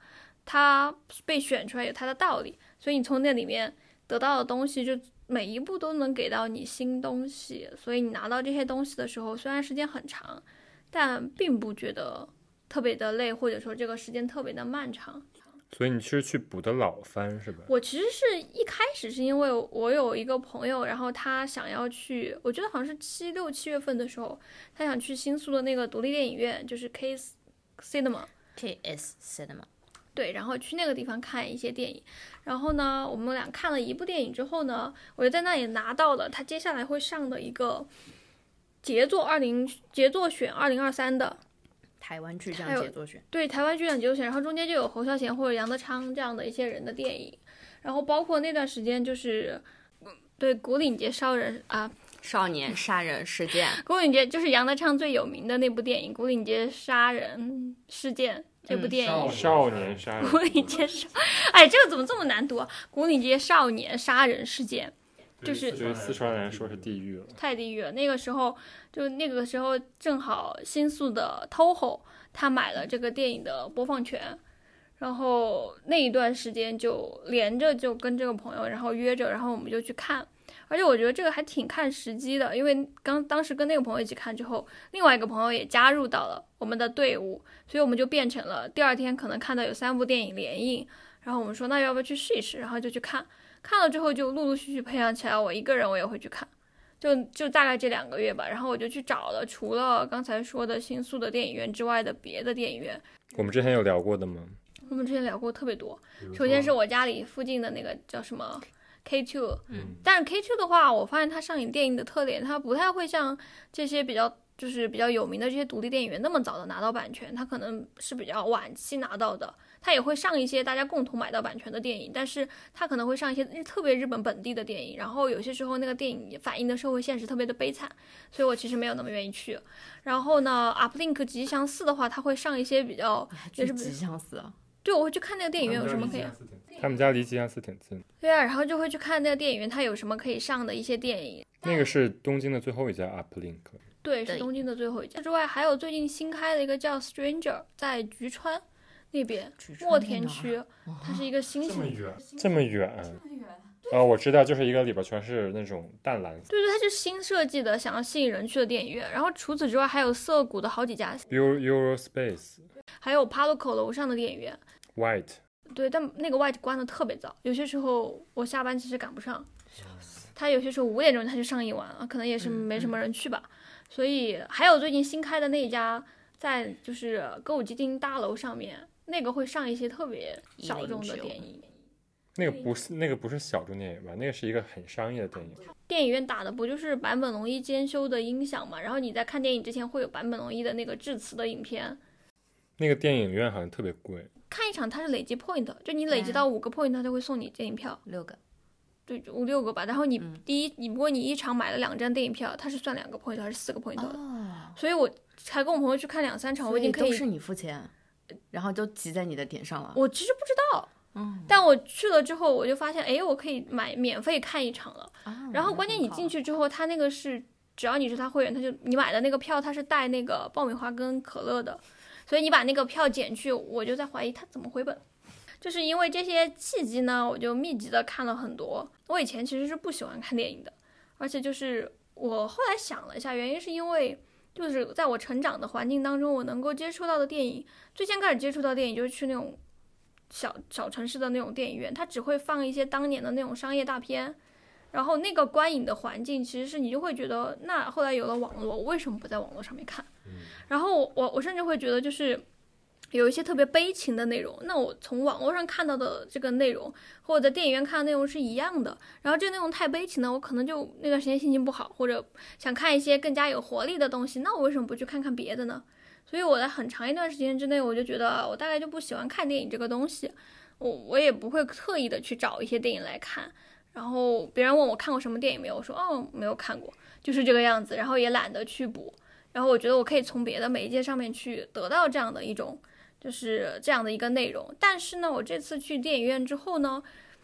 它被选出来有它的道理，所以你从那里面得到的东西，就每一步都能给到你新东西。所以你拿到这些东西的时候，虽然时间很长，但并不觉得特别的累，或者说这个时间特别的漫长。所以你是去补的老番是吧？我其实是一开始是因为我有一个朋友，然后他想要去，我觉得好像是七六七月份的时候，他想去新宿的那个独立电影院，就是 K S Cinema。KS Cinema，对，然后去那个地方看一些电影，然后呢，我们俩看了一部电影之后呢，我就在那里拿到了他接下来会上的一个杰作二零杰作选二零二三的，台湾巨匠杰作选，对台湾剧场杰作选，然后中间就有侯孝贤或者杨德昌这样的一些人的电影，然后包括那段时间就是，嗯对古岭街烧人啊，少年杀人事件，<laughs> 古岭街就是杨德昌最有名的那部电影《古岭街杀人事件》这部嗯电影。少年杀人古岭街少，哎，这个怎么这么难读啊？古岭街少年杀人事件就是对于四川人来说是地狱了。太地狱了。那个时候，就那个时候正好新宿的 TOHO 他买了这个电影的播放权，然后那一段时间就连着就跟这个朋友，然后约着，然后我们就去看。而且我觉得这个还挺看时机的，因为刚当时跟那个朋友一起看之后，另外一个朋友也加入到了我们的队伍，所以我们就变成了第二天可能看到有三部电影联映，然后我们说那要不要去试一试，然后就去看，看了之后就陆陆续续培养起来，我一个人我也会去看，就就大概这两个月吧，然后我就去找了除了刚才说的新宿的电影院之外的别的电影院，我们之前有聊过的吗？我们之前聊过特别多，首先是我家里附近的那个叫什么 K Two，嗯，但是 K Two 的话，我发现它上映电影的特点，它不太会像这些比较就是比较有名的这些独立电影院那么早的拿到版权，它可能是比较晚期拿到的。它也会上一些大家共同买到版权的电影，但是它可能会上一些日特别日本本地的电影，然后有些时候那个电影反映的社会现实特别的悲惨，所以我其实没有那么愿意去。然后呢，Uplink 吉祥寺的话，它会上一些比较，就是去吉祥寺啊，对我会去看那个电影院有什么可以。他们家离吉祥寺挺近，对啊，然后就会去看那个电影院，它有什么可以上的一些电影。那个是东京的最后一家 Uplink。对，是东京的最后一家。之外，还有最近新开的一个叫 Stranger，在菊川那边墨田区，<laughs> 它是一个新型。远，这么远。啊，我知道，就是一个里边全是那种淡蓝色。对对，它是新设计的，想要吸引人去的电影院。然后除此之外，还有涩谷的好几家，Euro Eurospace 还有 Paloco 楼上的电影院。White，对，但那个 White 关的特别早，有些时候我下班其实赶不上。他有些时候五点钟他就上映完了，可能也是没什么人去吧。所以还有最近新开的那一家，在就是歌舞伎町大楼上面，那个会上一些特别小众的电影。那个不是那个不是小众电影吧？那个是一个很商业的电影。电影院打的不就是坂本龙一兼修的音响嘛？然后你在看电影之前会有坂本龙一的那个致辞的影片。那个电影院好像特别贵，看一场它是累积 point，就你累积到五个 point，它就会送你电影票。六个，对，五六个吧。然后你第一，你如果你一场买了两张电影票，它是算两个 point 还是四个 point 的？哦，所以我才跟我朋友去看两三场，我已经可以。都是你付钱，然后就挤在你的点上了。我其实不知道，嗯，但我去了之后，我就发现，哎，我可以买免费看一场了。啊然后关键你进，去之后，他那个是只要你是他会员，他就你买的那个票，他是带那个爆米花跟可乐的，所以你把那个票减去，我就在怀疑他怎么回本。就是因为这些契机呢，我就密集的看了很多。我以前其实是不喜欢看电影的，而且就是我后来想了一下，原因是因为就是在我成长的环境当中，我能够接触到的电影，最先开始接触到电影就是去那种小小城市的那种电影院，它只会放一些当年的那种商业大片。然后那个观影的环境，其实是你就会觉得，那后来有了网络，我为什么不在网络上面看？然后我我甚至会觉得，就是有一些特别悲情的内容，那我从网络上看到的这个内容和我在电影院看的内容是一样的。然后这个内容太悲情了，我可能就那段时间心情不好，或者想看一些更加有活力的东西，那我为什么不去看看别的呢？所以我在很长一段时间之内，我就觉得我大概就不喜欢看电影这个东西，我我也不会特意的去找一些电影来看。然后别人问我看过什么电影没有，我说哦没有看过，就是这个样子，然后也懒得去补。然后我觉得我可以从别的媒介上面去得到这样的一种，就是这样的一个内容。但是呢，我这次去电影院之后呢，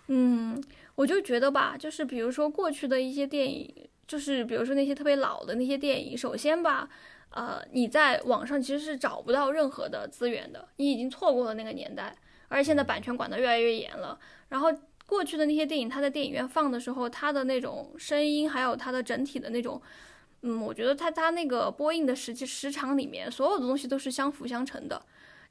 嗯，我就觉得吧，就是比如说过去的一些电影，就是比如说那些特别老的那些电影，首先吧，呃，你在网上其实是找不到任何的资源的，你已经错过了那个年代，而且现在版权管得越来越严了。然后过去的那些电影，它在电影院放的时候，它的那种声音，还有它的整体的那种。嗯，我觉得它它那个播映的时期时长里面，所有的东西都是相辅相成的。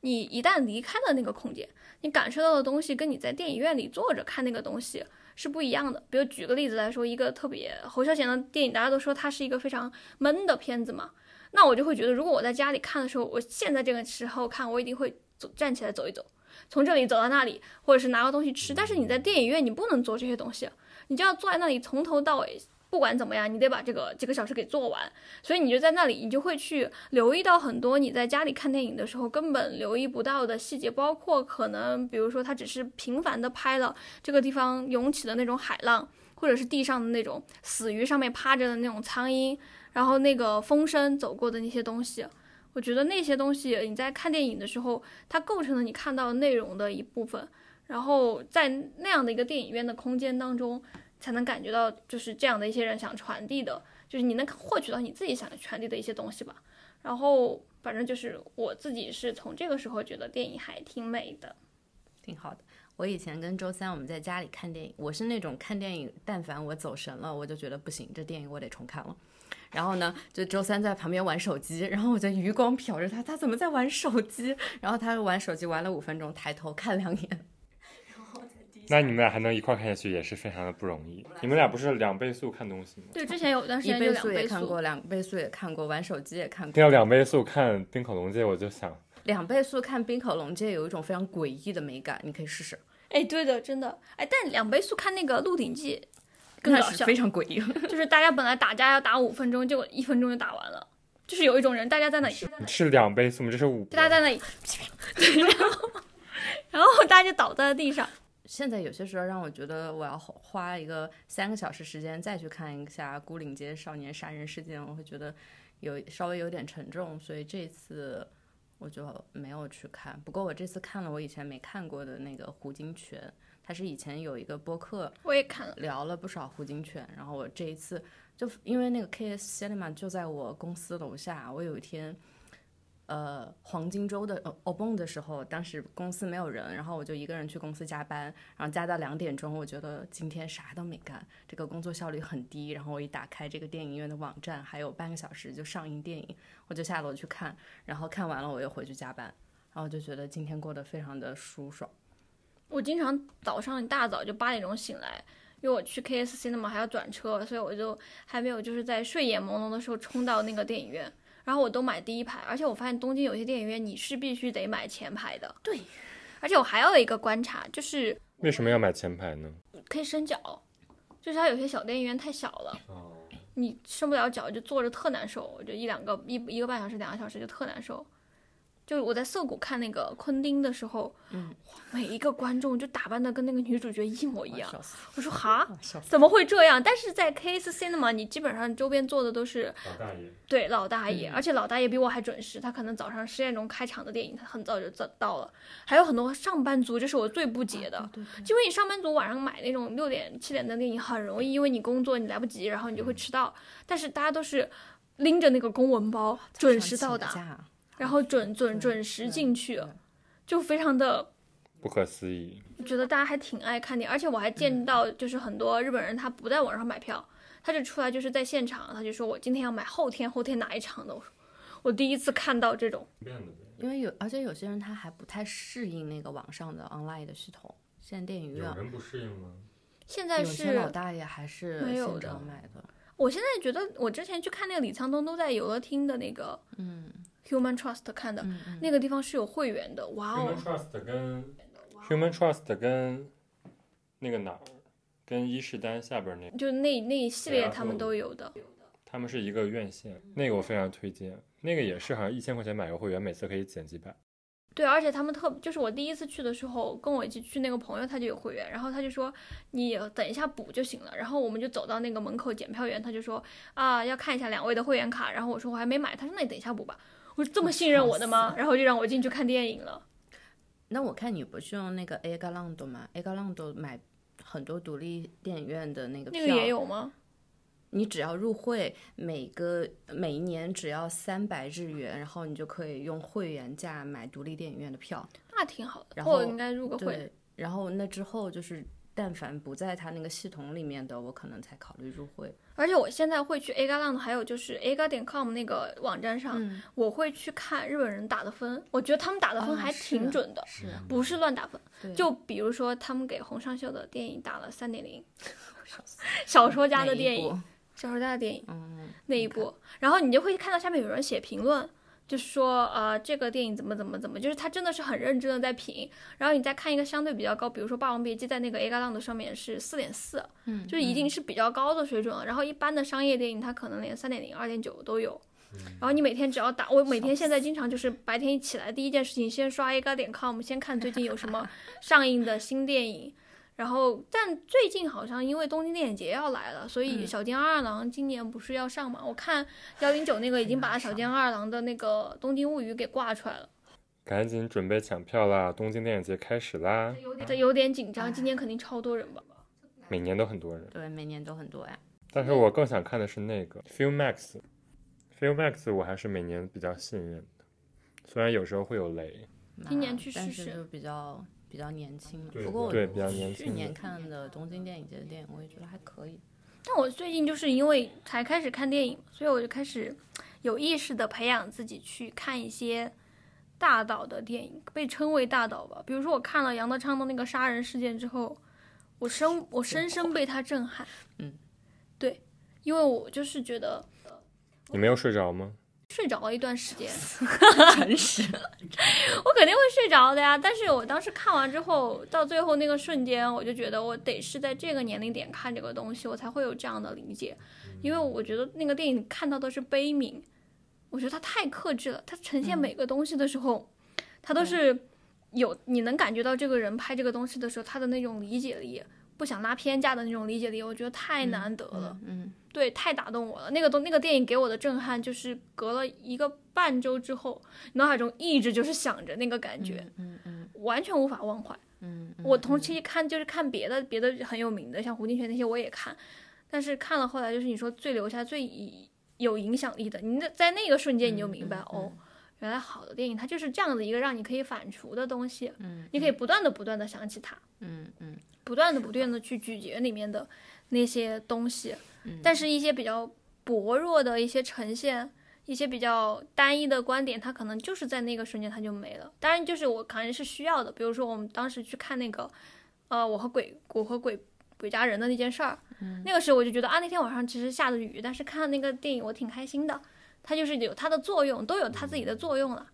你一旦离开了那个空间，你感受到的东西跟你在电影院里坐着看那个东西是不一样的。比如举个例子来说，一个特别侯孝贤的电影，大家都说它是一个非常闷的片子嘛，那我就会觉得，如果我在家里看的时候，我现在这个时候看，我一定会走站起来走一走，从这里走到那里，或者是拿个东西吃。但是你在电影院，你不能做这些东西，你就要坐在那里从头到尾。不管怎么样，你得把这个几个小时给做完，所以你就在那里，你就会去留意到很多你在家里看电影的时候根本留意不到的细节，包括可能比如说他只是频繁的拍了这个地方涌起的那种海浪，或者是地上的那种死鱼上面趴着的那种苍蝇，然后那个风声走过的那些东西，我觉得那些东西你在看电影的时候，它构成了你看到内容的一部分，然后在那样的一个电影院的空间当中。才能感觉到，就是这样的一些人想传递的，就是你能获取到你自己想传递的一些东西吧。然后，反正就是我自己是从这个时候觉得电影还挺美的，挺好的。我以前跟周三我们在家里看电影，我是那种看电影，但凡我走神了，我就觉得不行，这电影我得重看了。然后呢，就周三在旁边玩手机，然后我就余光瞟着他，他怎么在玩手机？<laughs> 然后他玩手机玩了五分钟，抬头看两眼。那你们俩还能一块看下去，也是非常的不容易。你们俩不是两倍速看东西吗？对，之前有段时间一倍速也看过，两倍速也看过，玩手机也看过。要两倍速看《冰口龙介》，我就想，两倍速看《冰口龙介》有一种非常诡异的美感，你可以试试。哎，对的，真的。哎，但两倍速看那个《鹿鼎记》更搞笑，非常诡异。就是大家本来打架要打五分钟，结果一分钟就打完了。就是有一种人，大家在那里是两倍速吗？这是五。大家在那里，<laughs> 然后然后大家就倒在了地上。现在有些时候让我觉得我要花一个三个小时时间再去看一下《孤岭街少年杀人事件》，我会觉得有稍微有点沉重，所以这次我就没有去看。不过我这次看了我以前没看过的那个胡金铨，他是以前有一个播客，我也看了，聊了不少胡金铨。然后我这一次就因为那个 KS Cinema 就在我公司楼下，我有一天。呃，黄金周的呃 o b 的时候，当时公司没有人，然后我就一个人去公司加班，然后加到两点钟，我觉得今天啥都没干，这个工作效率很低。然后我一打开这个电影院的网站，还有半个小时就上映电影，我就下楼去看，然后看完了我又回去加班，然后就觉得今天过得非常的舒爽。我经常早上一大早就八点钟醒来，因为我去 KSC 那么，还要转车，所以我就还没有就是在睡眼朦胧的时候冲到那个电影院。然后我都买第一排，而且我发现东京有些电影院你是必须得买前排的。对，而且我还有一个观察，就是为什么要买前排呢？可以伸脚，就是它有些小电影院太小了，你伸不了脚就坐着特难受，就一两个一一个半小时两个小时就特难受。就我在涩谷看那个昆汀的时候，嗯，每一个观众就打扮的跟那个女主角一模一样。我说哈，怎么会这样？但是在 K S Cinema，你基本上周边坐的都是老大爷，对老大爷，而且老大爷比我还准时。他可能早上十点钟开场的电影，他很早就到到了。还有很多上班族，这是我最不解的，因为你上班族晚上买那种六点七点的电影很容易，因为你工作你来不及，然后你就会迟到。但是大家都是拎着那个公文包准时到达。然后准准准时进去，就非常的不可思议。觉得大家还挺爱看电影，而且我还见到就是很多日本人他不在网上买票，他就出来就是在现场，他就说我今天要买后天后天哪一场的。我说我第一次看到这种，因为有而且有些人他还不太适应那个网上的 online 的系统。现在电影院有人不适应吗？现在是老大爷还是没有的买的。我现在觉得我之前去看那个李沧东都在游乐厅的那个，嗯。Human Trust 看的那个地方是有会员的，哇哦！Human Trust 跟 Human Trust 跟那个哪儿，跟伊势丹下边那，就那那一系列他们都有的。他们是一个院线，那个我非常推荐。那个也是好像一千块钱买个会员，每次可以减几百。对，而且他们特就是我第一次去的时候，跟我一起去那个朋友他就有会员，然后他就说你等一下补就行了。然后我们就走到那个门口检票员，他就说啊要看一下两位的会员卡。然后我说我还没买，他说那你等一下补吧。我是这么信任我的吗？<laughs> 然后就让我进去看电影了。那我看你不是用那个 A 嘎浪多吗？A 嘎浪多买很多独立电影院的那个那个也有吗？你只要入会，每个每一年只要三百日元，然后你就可以用会员价买独立电影院的票。那挺好的，然后应该入个会。然后那之后就是，但凡不在他那个系统里面的，我可能才考虑入会。而且我现在会去 A g a l a n d，还有就是 A 嘎点 com 那个网站上，我会去看日本人打的分，我觉得他们打的分还挺准的，不是乱打分。就比如说他们给洪尚秀的电影打了三点零 <laughs> <laughs> 小说家的电影。小说家的电影，嗯，那一部，然后你就会看到下面有人写评论，就是说，呃，这个电影怎么怎么怎么，就是他真的是很认真的在评。然后你再看一个相对比较高，比如说《霸王别姬》在那个 A 嘎浪的上面是四点四，嗯，就已经是比较高的水准了。然后一般的商业电影它可能连三点零、二点九都有。然后你每天只要打，我每天现在经常就是白天一起来第一件事情先刷 A 嘎点 com，先看最近有什么 <laughs> 上映的新电影。然后，但最近好像因为东京电影节要来了，所以小津二郎今年不是要上嘛？我看幺零九那个已经把小津二郎的那个《东京物语》给挂出来了，赶紧准备抢票啦！东京电影节开始啦！这有点紧张，今年肯定超多人吧？每年都很多人，对，每年都很多呀。但是我更想看的是那个 Film Max，Film Max 我还是每年比较信任的，虽然有时候会有雷。今年去试试就比较。比较年轻嘛，不过我去年看的东京电影节的电影，我也觉得还可以。但我最近就是因为才开始看电影，所以我就开始有意识的培养自己去看一些大导的电影，被称为大导吧。比如说我看了杨德昌的那个杀人事件之后，我深我深深被他震撼。嗯，对，因为我就是觉得，你没有睡着吗？睡着了一段时间，诚实，我肯定会睡着的呀。但是我当时看完之后，到最后那个瞬间，我就觉得我得是在这个年龄点看这个东西，我才会有这样的理解。因为我觉得那个电影看到的是悲悯，我觉得它太克制了。它呈现每个东西的时候，它都是有你能感觉到这个人拍这个东西的时候，他的那种理解力，不想拉偏架的那种理解力，我觉得太难得了。嗯。对，太打动我了。那个东那个电影给我的震撼，就是隔了一个半周之后，脑海中一直就是想着那个感觉，嗯嗯，完全无法忘怀。嗯，我同期看就是看别的别的很有名的，像胡金铨那些我也看，但是看了后来就是你说最留下最有影响力的，你在那个瞬间你就明白哦，原来好的电影它就是这样的一个让你可以反刍的东西，嗯，你可以不断的不断的想起它，嗯嗯，不断的不断的去咀嚼里面的那些东西。但是，一些比较薄弱的一些呈现，一些比较单一的观点，它可能就是在那个瞬间它就没了。当然，就是我可能是需要的。比如说，我们当时去看那个，呃，我和鬼，我和鬼鬼家人的那件事儿，那个时候我就觉得啊，那天晚上其实下着雨，但是看那个电影我挺开心的。它就是有它的作用，都有它自己的作用了。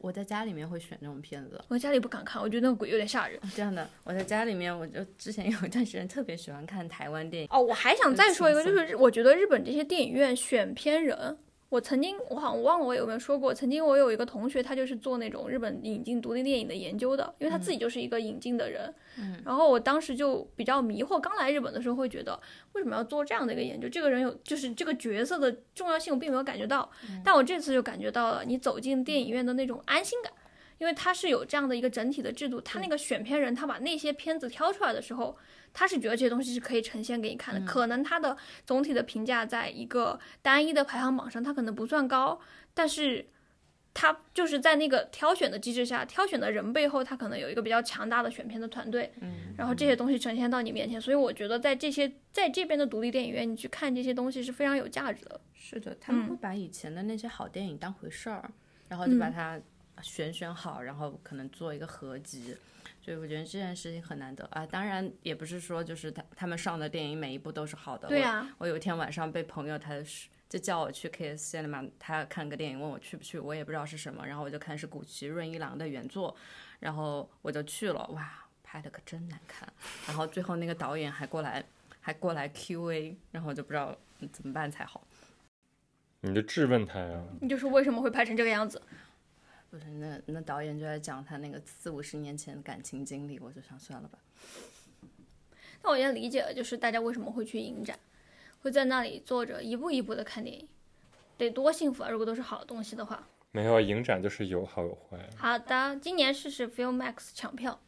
我在家里面会选这种片子，我家里不敢看，我觉得那个鬼有点吓人。这样的，我在家里面，我就之前有一段时间特别喜欢看台湾电影。哦，我还想再说一个，就是我觉得日本这些电影院选片人。我曾经，我好像忘了我有没有说过。曾经我有一个同学，他就是做那种日本引进独立电影的研究的，因为他自己就是一个引进的人。嗯。然后我当时就比较迷惑，刚来日本的时候会觉得，为什么要做这样的一个研究？这个人有，就是这个角色的重要性，我并没有感觉到。但我这次就感觉到了，你走进电影院的那种安心感，因为他是有这样的一个整体的制度。他那个选片人，他把那些片子挑出来的时候。他是觉得这些东西是可以呈现给你看的，可能他的总体的评价在一个单一的排行榜上，他可能不算高，但是他就是在那个挑选的机制下，挑选的人背后，他可能有一个比较强大的选片的团队，嗯，然后这些东西呈现到你面前，所以我觉得在这些在这边的独立电影院，你去看这些东西是非常有价值的。是的，他们会把以前的那些好电影当回事儿，然后就把它选选好，然后可能做一个合集。所以我觉得这件事情很难得啊！当然也不是说就是他他们上的电影每一部都是好的。对呀。我有一天晚上被朋友他就叫我去 K S Cinema，他看个电影问我去不去，我也不知道是什么，然后我就看是古奇润一郎的原作，然后我就去了。哇，拍的可真难看！然后最后那个导演还过来还过来 Q A，然后我就不知道怎么办才好。你就质问他呀？你就说为什么会拍成这个样子？不是，那那导演就在讲他那个四五十年前的感情经历，我就想算了吧。<laughs> 那我也理解了，就是大家为什么会去影展，会在那里坐着一步一步的看电影，得多幸福啊！如果都是好东西的话。没有影展就是有好有坏。好的，今年试试 FilmMax 抢票，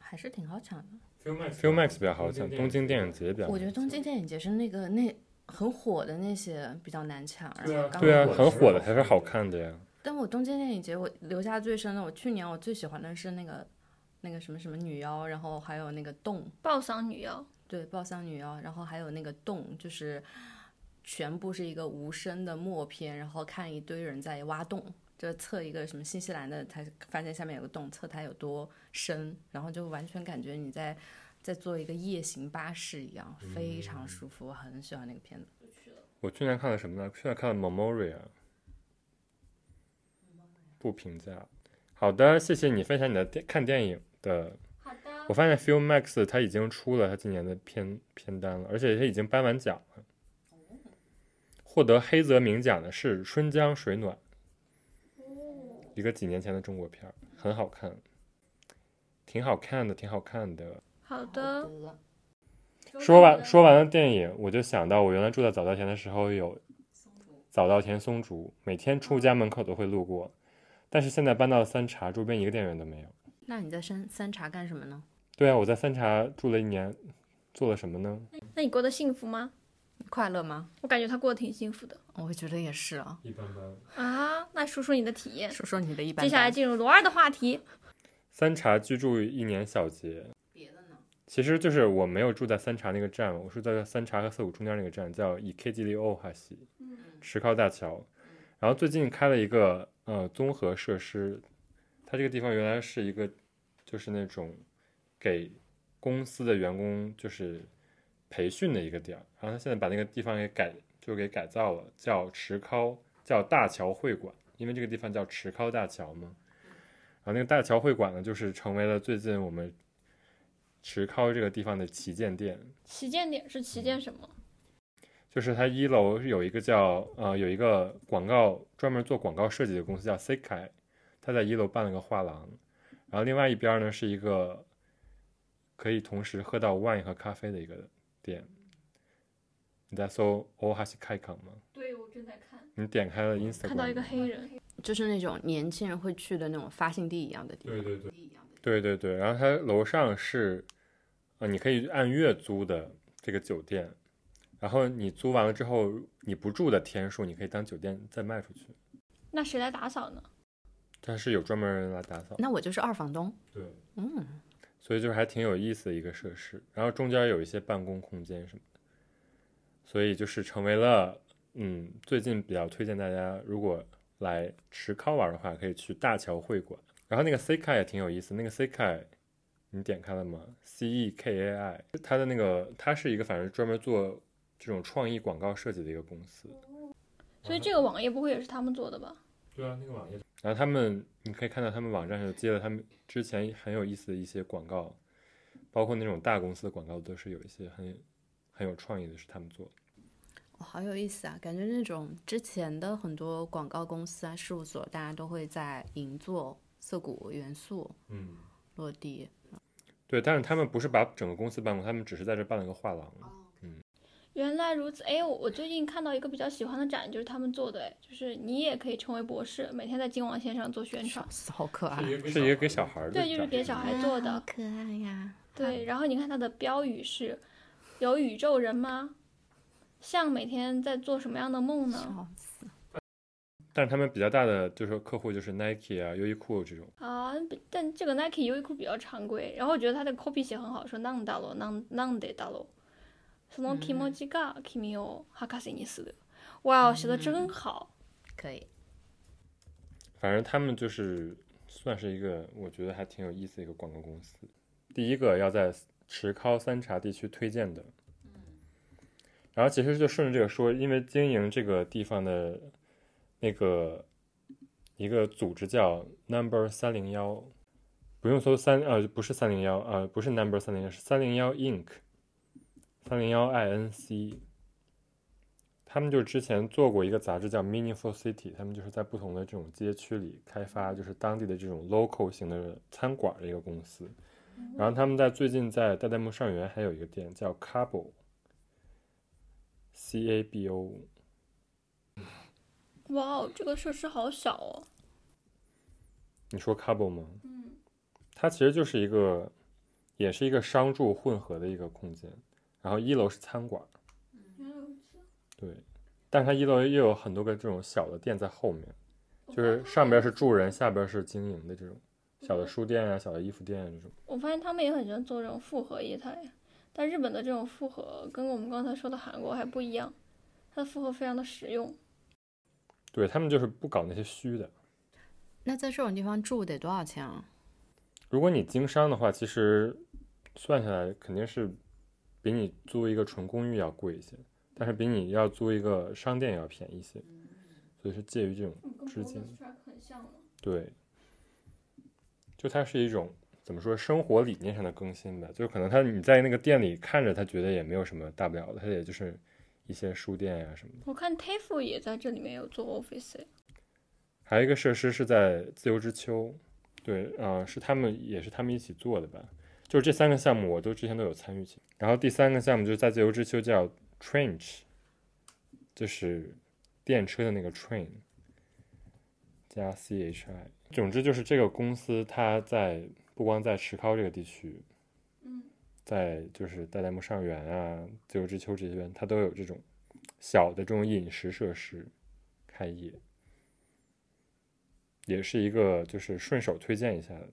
还是挺好抢的。FilmMax 比较好抢，东京电影节比较。我觉得东京电影节是那个那很火的那些比较难抢，然后对啊，很火的才是好看的呀。但我东京电影节我留下最深的，我去年我最喜欢的是那个那个什么什么女妖，然后还有那个洞，爆丧女妖，对，爆桑女妖，然后还有那个洞，就是全部是一个无声的默片，然后看一堆人在挖洞，就测一个什么新西兰的，他发现下面有个洞，测它有多深，然后就完全感觉你在在做一个夜行巴士一样，非常舒服，我很喜欢那个片子。我去年看了什么呢？去年看了《Memoria》，不评价。好的，谢谢你分享你的电看电影的。好的，我发现 FilmMax 它已经出了它今年的片片单了，而且它已经颁完奖了。获得黑泽明奖的是《春江水暖》，一个几年前的中国片儿，很好看，挺好看的，挺好看的。好的。说完说完了电影，我就想到我原来住在早稻田的时候有早稻田松竹，每天出家门口都会路过，但是现在搬到三茶，周边一个店员都没有。那你在三三茶干什么呢？对啊，我在三茶住了一年，做了什么呢？那你过得幸福吗？快乐吗？我感觉他过得挺幸福的我觉得也是啊。一般般。啊。那说说你的体验。说说你的一般般。接下来进入罗二的话题。三茶居住一年小结，别的呢？其实就是我没有住在三茶那个站，我是在三茶和涩谷中间那个站，叫以 K G 里欧哈西，石靠大桥。然后最近开了一个呃综合设施，它这个地方原来是一个就是那种给公司的员工就是培训的一个点儿，然后他现在把那个地方给改就给改造了，叫池尻，叫大桥会馆，因为这个地方叫池尻大桥嘛。然后那个大桥会馆呢，就是成为了最近我们池尻这个地方的旗舰店。旗舰店是旗舰什么？就是它一楼是有一个叫呃有一个广告专门做广告设计的公司叫 Sekai，它在一楼办了个画廊，然后另外一边呢是一个可以同时喝到 wine 和咖啡的一个店。你在搜 o h a s i Kaikan 吗？对，我正在看，你点开了 Instagram，看到一个黑人。就是那种年轻人会去的那种发信地一样的地方。对对对，对对对，然后它楼上是，呃，你可以按月租的这个酒店，然后你租完了之后，你不住的天数，你可以当酒店再卖出去。那谁来打扫呢？它是有专门人来打扫，那我就是二房东。对，嗯，所以就是还挺有意思的一个设施。然后中间有一些办公空间什么的，所以就是成为了，嗯，最近比较推荐大家，如果来池尻玩的话，可以去大桥会馆。然后那个 Sekai 也挺有意思，那个 Sekai 你点开了吗？C E K A I，它的那个它是一个反正专门做这种创意广告设计的一个公司。所以这个网页不会也是他们做的吧？对啊，那个网页。然后他们，你可以看到他们网站上有接了他们之前很有意思的一些广告，包括那种大公司的广告，都是有一些很很有创意的，是他们做的。哦，好有意思啊！感觉那种之前的很多广告公司啊、事务所，大家都会在银座、涩谷元素嗯，落地。对，但是他们不是把整个公司办过，他们只是在这办了个画廊。原来如此，哎，我我最近看到一个比较喜欢的展，就是他们做的，哎，就是你也可以成为博士，每天在金网线上做宣传。好可爱，是一个给小孩儿的展，对，就是给小孩做的。好可爱呀！对，然后你看它的标语是：有宇宙人吗？像每天在做什么样的梦呢？笑死！但是他们比较大的就是客户就是 Nike 啊、优衣库这种。啊，但这个 Nike、优衣库比较常规，然后我觉得它的 copy 写很好，说なんだろう、なんなんでだろう。 その気持ちが君を博士にする。哇，写的真好。可以，反正他们就是算是一个我觉得还挺有意思的一个广告公司。第一个要在池靠三茶地区推荐的，然后其实就顺着这个说，因为经营这个地方的那个一个组织叫 Number 三零幺，不用搜三呃不是三零幺呃不是 Number 三零幺是三零幺 Inc， 三零幺 INC，他们就之前做过一个杂志叫 Meaningful City，他们就是在不同的这种街区里开发，就是当地的这种 local 型的餐馆的一个公司。然后他们在最近在代代木上原还有一个店叫 Cabo，C A B O。哇哦，这个设施好小哦。你说 Cabo 吗？嗯，它其实就是一个，也是一个商住混合的一个空间。然后一楼是餐馆。对，但是它一楼又有很多个这种小的店在后面，就是上边是住人，下边是经营的这种小的书店啊、小的衣服店啊这种。我发现他们也很喜欢做这种复合业态，但日本的这种复合跟我们刚才说的韩国还不一样，它的复合非常的实用。对他们就是不搞那些虚的。那在这种地方住得多少钱啊？如果你经商的话，其实算下来肯定是比你租一个纯公寓要贵一些，但是比你要租一个商店要便宜一些，所以是介于这种之间。对，就它是一种怎么说生活理念上的更新吧，就是可能他你在那个店里看着，他觉得也没有什么大不了的，他也就是一些书店呀、什么的。我看 TAFE 也在这里面有做 office，还有一个设施是在自由之丘，对，啊、是他们也是他们一起做的吧？就是这三个项目我都之前都有参与进。然后第三个项目就是在自由之丘叫 Trench，就是电车的那个 train 加 C H I。总之就是这个公司它在不光在石尻这个地区，嗯，在就是代代木上园啊、自由之丘这些边，它都有这种小的这种饮食设施开业。也是一个就是顺手推荐一下的，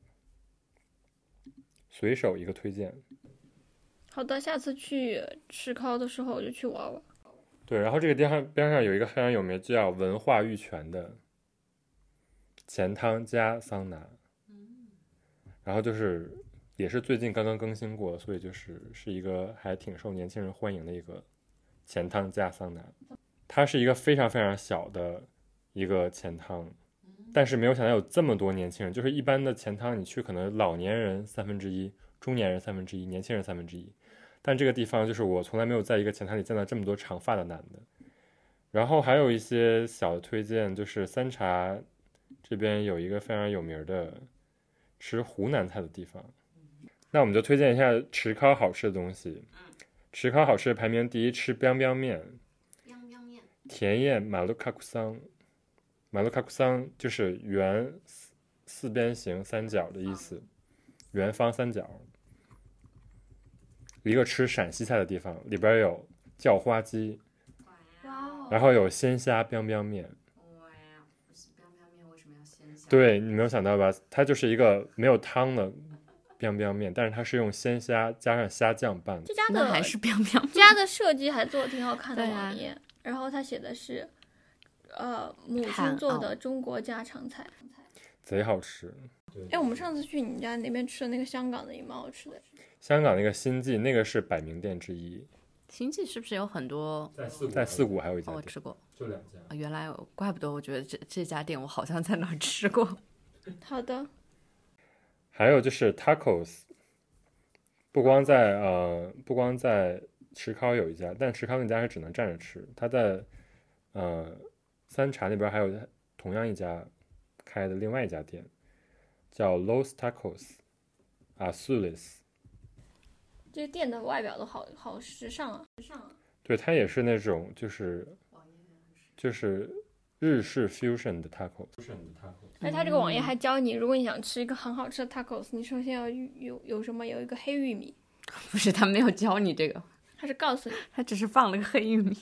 随手一个推荐。好的，下次去吃烤的时候我就去玩玩。对，然后这个地方边上有一个非常有名叫文化玉泉的钱汤加桑拿，然后就是也是最近刚刚更新过，所以就是是一个还挺受年轻人欢迎的一个钱汤加桑拿。它是一个非常非常小的一个钱汤，但是没有想到有这么多年轻人。就是一般的钱汤，你去可能老年人三分之一，中年人三分之一，年轻人三分之一。但这个地方就是我从来没有在一个钱汤里见到这么多长发的男的。然后还有一些小的推荐，就是三茶这边有一个非常有名的吃湖南菜的地方，那我们就推荐一下池尻好吃的东西。池尻好吃的排名第一，吃 biang biang 面，甜燕马路卡库桑，马路卡库桑就是圆四四边形三角的意思，圆方三角。一个吃陕西菜的地方，里边有叫花鸡，哇哦！然后有鲜虾 biang biang 面。哇，不是 biang biang 面为什么要鲜虾？对你没有想到吧？它就是一个没有汤的 biang biang 面，但是它是用鲜虾加上虾酱拌的这。家的还是 biang biang 这家的设计还做的挺好看的对啊网页，然后他写的是，呃，母亲做哦的中国家常菜。贼好吃。哎，我们上次去你家那边吃的那个香港的也蛮好吃的。香港那个新记，那个是百名店之一，新记是不是有很多？在四在四谷还有一家哦，我，吃过就两家。啊，原来有，怪不得我觉得这这家店我好像在哪儿吃过。<laughs> 好的，还有就是 tacos，不光在呃不光在池尻有一家，但池尻那家是只能站着吃。他在呃三茶那边还有同样一家开的另外一家店，叫 Los Tacos Azules。这个店的外表都好好时尚啊，时尚啊。对，它也是那种就是就是日式 fusion 的 tacos。而它这个网页还教你，如果你想吃一个很好吃的 tacos，你首先要有有有什么有一个黑玉米，不是，他没有教你这个，它是告诉你，他只是放了个黑玉米，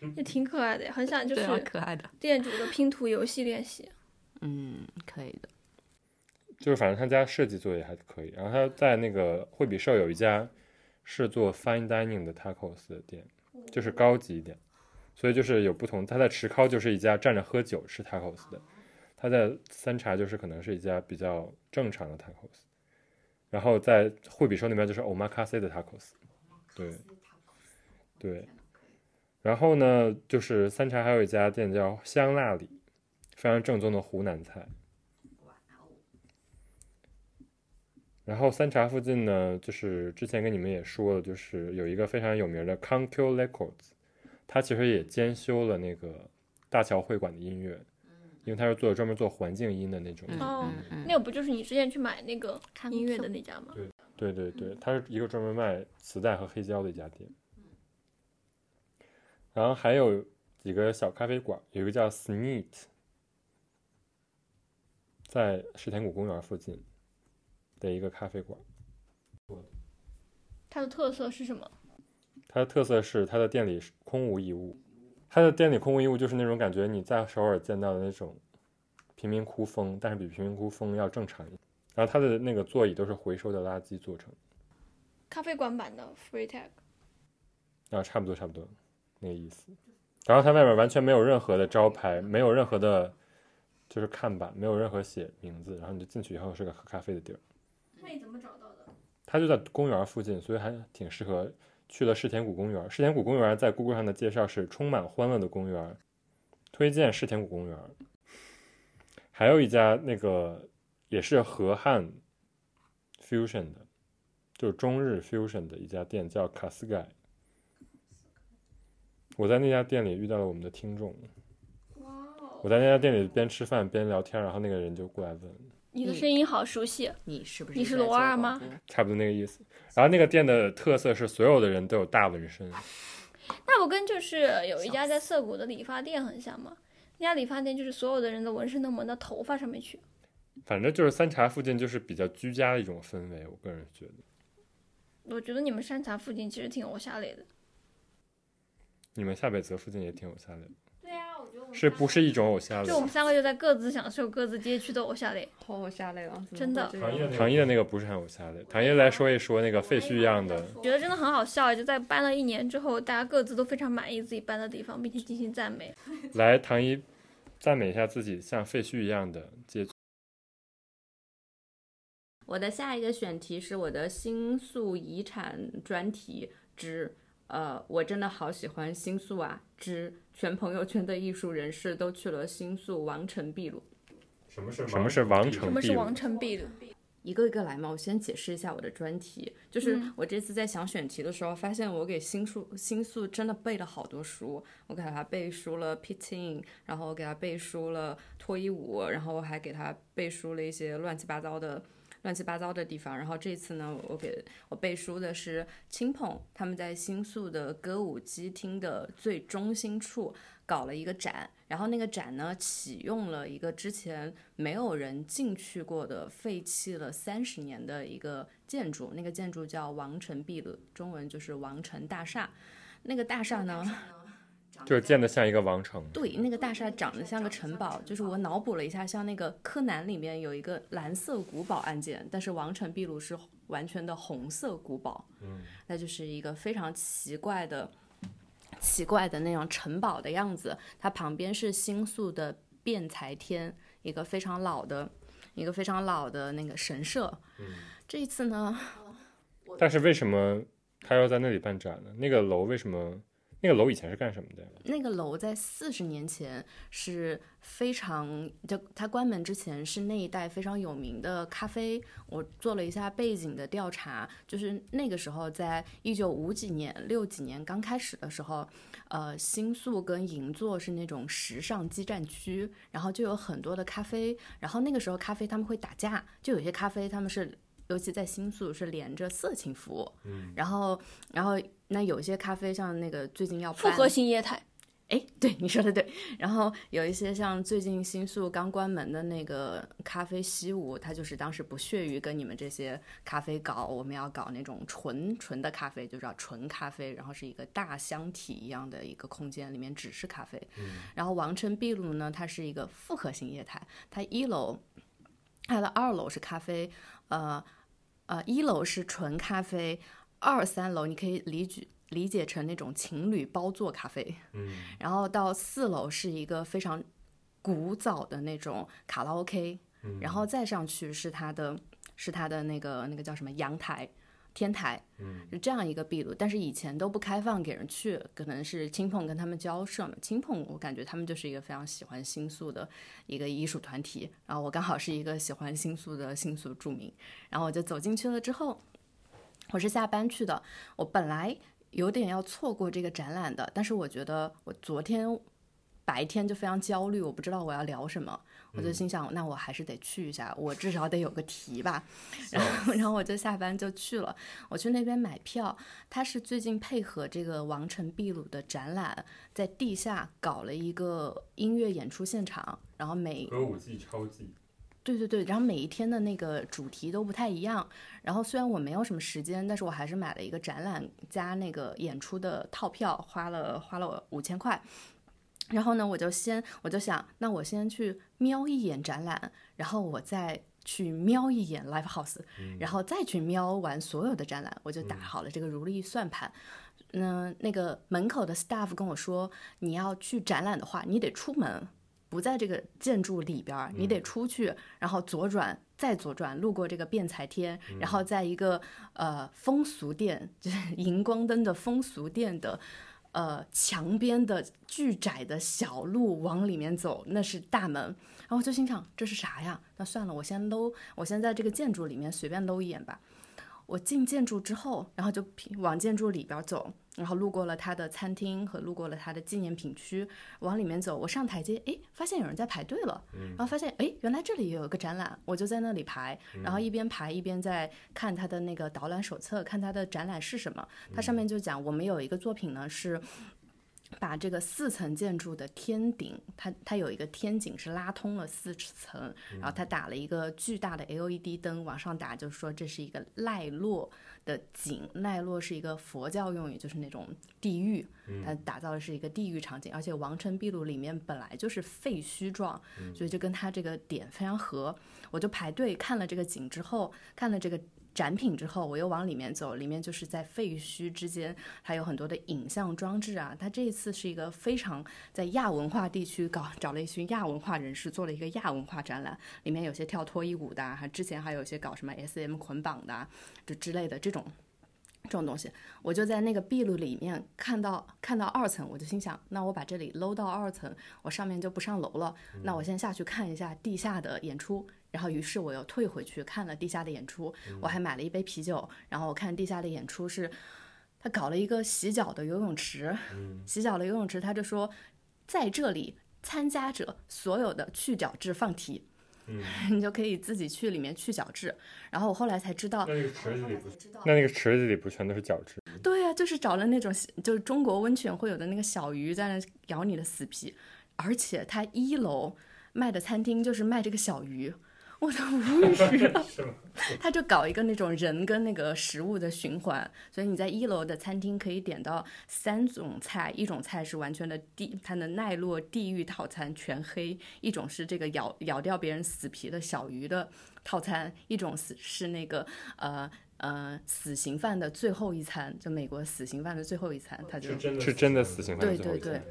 <laughs> 也挺可爱的，很想就是可爱的。店主的拼图游戏练习。嗯，可以的。就是反正他家设计做的也还可以。然后他在那个惠比寿有一家是做 fine dining 的 tacos 的店，就是高级一点，所以就是有不同。他在池尻就是一家站着喝酒吃 tacos 的，他在三茶就是可能是一家比较正常的 tacos，然后在惠比寿那边就是 omakase 的 tacos，对对。然后呢，就是三茶还有一家店叫香辣里，非常正宗的湖南菜。然后三茶附近呢，就是之前跟你们也说了，就是有一个非常有名的 Conq Records，它其实也兼修了那个大桥会馆的音乐，因为它是做专门做环境音的那种。哦嗯嗯那个不就是你之前去买那个音乐的那家吗？对对对，它是一个专门卖磁带和黑胶的一家店。然后还有几个小咖啡馆，有一个叫 Sneet，在石田谷公园附近的一个咖啡馆。它的特色是什么？它的特色是它的店里是空无一物，它的店里空无一物就是那种感觉你在首尔见到的那种贫民窟风，但是比贫民窟风要正常一点。然后它的那个座椅都是回收的垃圾做成，咖啡馆版的 Free Tag。啊，差不多差不多那个意思。然后它外面完全没有任何的招牌，没有任何的，就是看板，没有任何写名字。然后你就进去以后是个喝咖啡的地儿。那你怎么找到的？它就在公园附近，所以还挺适合。去了世田谷公园，世田谷公园在 Google 上的介绍是充满欢乐的公园，推荐世田谷公园。还有一家那个也是河汉 fusion 的，就是中日 fusion 的一家店叫卡斯盖。我在那家店里遇到了我们的听众！我在那家店里边吃饭边聊天，然后那个人就过来问，你的声音好熟悉。你是不是你是罗二吗？差不多那个意思。然后那个店的特色是所有的人都有大纹身，<laughs> 那不跟就是有一家在涩谷的理发店很像吗？那家理发店就是所有的人的纹身都纹到头发上面去。反正就是三茶附近就是比较居家的一种氛围，我个人觉得。我觉得你们山茶附近其实挺有下类的。你们下北泽附近也挺有下类的，对啊，我觉得我们是不是一种偶像就我们三个就在各自享受各自街区的偶像类。好偶像类啊，真的唐一的那个不是很有下类。唐一来说一说那个废墟一样的，觉得真的很好笑，就在搬了一年之后，大家各自都非常满意自己搬的地方，并且进行赞美。<laughs> 来唐一赞美一下自己像废墟一样的街区。我的下一个选题是我的新宿遗产专题之，呃，我真的好喜欢新宿啊！之全朋友圈的艺术人士都去了新宿王城秘鲁，什么是什么是王什城秘鲁么是王？城秘鲁？一个一个来嘛。我先解释一下我的专题，就是我这次在想选题的时候，发现我给新宿新宿真的背了好多书，我给他背书了 pitting，然后我给他背书了脱衣舞，然后我还给他背书了一些乱七八糟的。乱七八糟的地方，然后这次呢，我给我背书的是青碰他们在新宿的歌舞伎町的最中心处搞了一个展，然后那个展呢启用了一个之前没有人进去过的废弃了三十年的一个建筑，那个建筑叫王城壁鲁，中文就是王城大厦。那个大厦呢，就是建的像一个王城。对，那个大厦长得像个城堡，就是我脑补了一下，像那个柯南里面有一个蓝色古堡案件，但是王城壁鲁是完全的红色古堡，嗯，那就是一个非常奇怪的、奇怪的那种城堡的样子。它旁边是新宿的辩才天，一个非常老的、一个非常老的那个神社。嗯，这一次呢，但是为什么他要在那里办展呢？那个楼为什么？那个楼以前是干什么的？那个楼在四十年前是非常，就它关门之前是那一带非常有名的咖啡。我做了一下背景的调查，就是那个时候，在一九五几年、六几年刚开始的时候，呃，新宿跟银座是那种时尚基站区，然后就有很多的咖啡，然后那个时候咖啡他们会打架，就有些咖啡他们是。尤其在新宿是连着色情服务，嗯，然后，然后那有些咖啡像那个最近要复合型业态，哎，对你说的对。然后有一些像最近新宿刚关门的那个咖啡西屋，它就是当时不屑于跟你们这些咖啡搞，我们要搞那种纯纯的咖啡，就叫纯咖啡，然后是一个大箱体一样的一个空间，里面只是咖啡。然后王城秘鲁呢，它是一个复合型业态，它一楼，它的二楼是咖啡，呃。呃，一楼是纯咖啡，二三楼你可以理解理解成那种情侣包座咖啡，嗯，<laughs> 然后到四楼是一个非常古早的那种卡拉 OK，、嗯然后再上去是它的是它的那个那个叫什么阳台。天台，嗯，是这样一个壁炉，但是以前都不开放给人去，可能是青碰跟他们交涉嘛。青碰我感觉他们就是一个非常喜欢新宿的一个艺术团体，然后我刚好是一个喜欢新宿的新宿住民，然后我就走进去了之后，我是下班去的，我本来有点要错过这个展览的，但是我觉得我昨天白天就非常焦虑，我不知道我要聊什么，我就心想，那我还是得去一下，我至少得有个题吧。<laughs> 然后，然后我就下班就去了。我去那边买票，他是最近配合这个王城秘鲁的展览，在地下搞了一个音乐演出现场，然后每歌舞伎超技。对对对，然后每一天的那个主题都不太一样。然后虽然我没有什么时间，但是我还是买了一个展览加那个演出的套票，花了花了五千块。然后呢，我就先我就想，那我先去瞄一眼展览，然后我再去瞄一眼 live house，然后再去瞄完所有的展览，我就打好了这个如意算盘。嗯，那个门口的 staff 跟我说，你要去展览的话，你得出门。不在这个建筑里边儿，你得出去，然后左转，再左转，路过这个辩才天，然后在一个呃风俗店，就是 <laughs> 荧光灯的风俗店的呃墙边的巨窄的小路往里面走，那是大门。然后我就心想，这是啥呀？那算了，我先搂，我先在这个建筑里面随便搂一眼吧。我进建筑之后，然后就往建筑里边走。然后路过了他的餐厅和路过了他的纪念品区，往里面走。我上台阶，哎，发现有人在排队了。然后发现，哎，原来这里也有一个展览，我就在那里排。然后一边排一边在看他的那个导览手册，看他的展览是什么。它上面就讲，我们有一个作品呢是。把这个四层建筑的天顶，它它有一个天井是拉通了四层，然后它打了一个巨大的 LED 灯往上打，就是说这是一个奈落的井。奈落是一个佛教用语，就是那种地狱，它打造的是一个地狱场景。而且王城秘鲁里面本来就是废墟状，所以就跟它这个点非常合。我就排队看了这个景之后，看了这个。展品之后，我又往里面走，里面就是在废墟之间，还有很多的影像装置啊。它这一次是一个非常在亚文化地区搞，找了一群亚文化人士做了一个亚文化展览，里面有些跳脱衣舞的，还之前还有一些搞什么 SM 捆绑的，就之类的这种这种东西。我就在那个壁炉里面看到看到二层，我就心想，那我把这里搂到二层，我上面就不上楼了。那我先下去看一下地下的演出。然后，于是我又退回去看了地下的演出，我还买了一杯啤酒。然后我看地下的演出是，他搞了一个洗脚的游泳池，洗脚的游泳池，他就说在这里参加者所有的去角质放题，<laughs> 你就可以自己去里面去角质。然后我后来才知道，那那个池子里不，那那个池子里不全都是角质？对呀，就是找了那种就是中国温泉会有的那个小鱼在那咬你的死皮，而且他一楼卖的餐厅就是卖这个小鱼。我都无语了，<laughs> <laughs> 他就搞一个那种人跟那个食物的循环，所以你在一楼的餐厅可以点到三种菜，一种菜是完全的地，它的奈落地狱套餐全黑；一种是这个咬咬掉别人死皮的小鱼的套餐；一种是是那个呃。呃，死刑犯的最后一餐，就美国死刑犯的最后一餐，他就是真的死刑犯。对对对。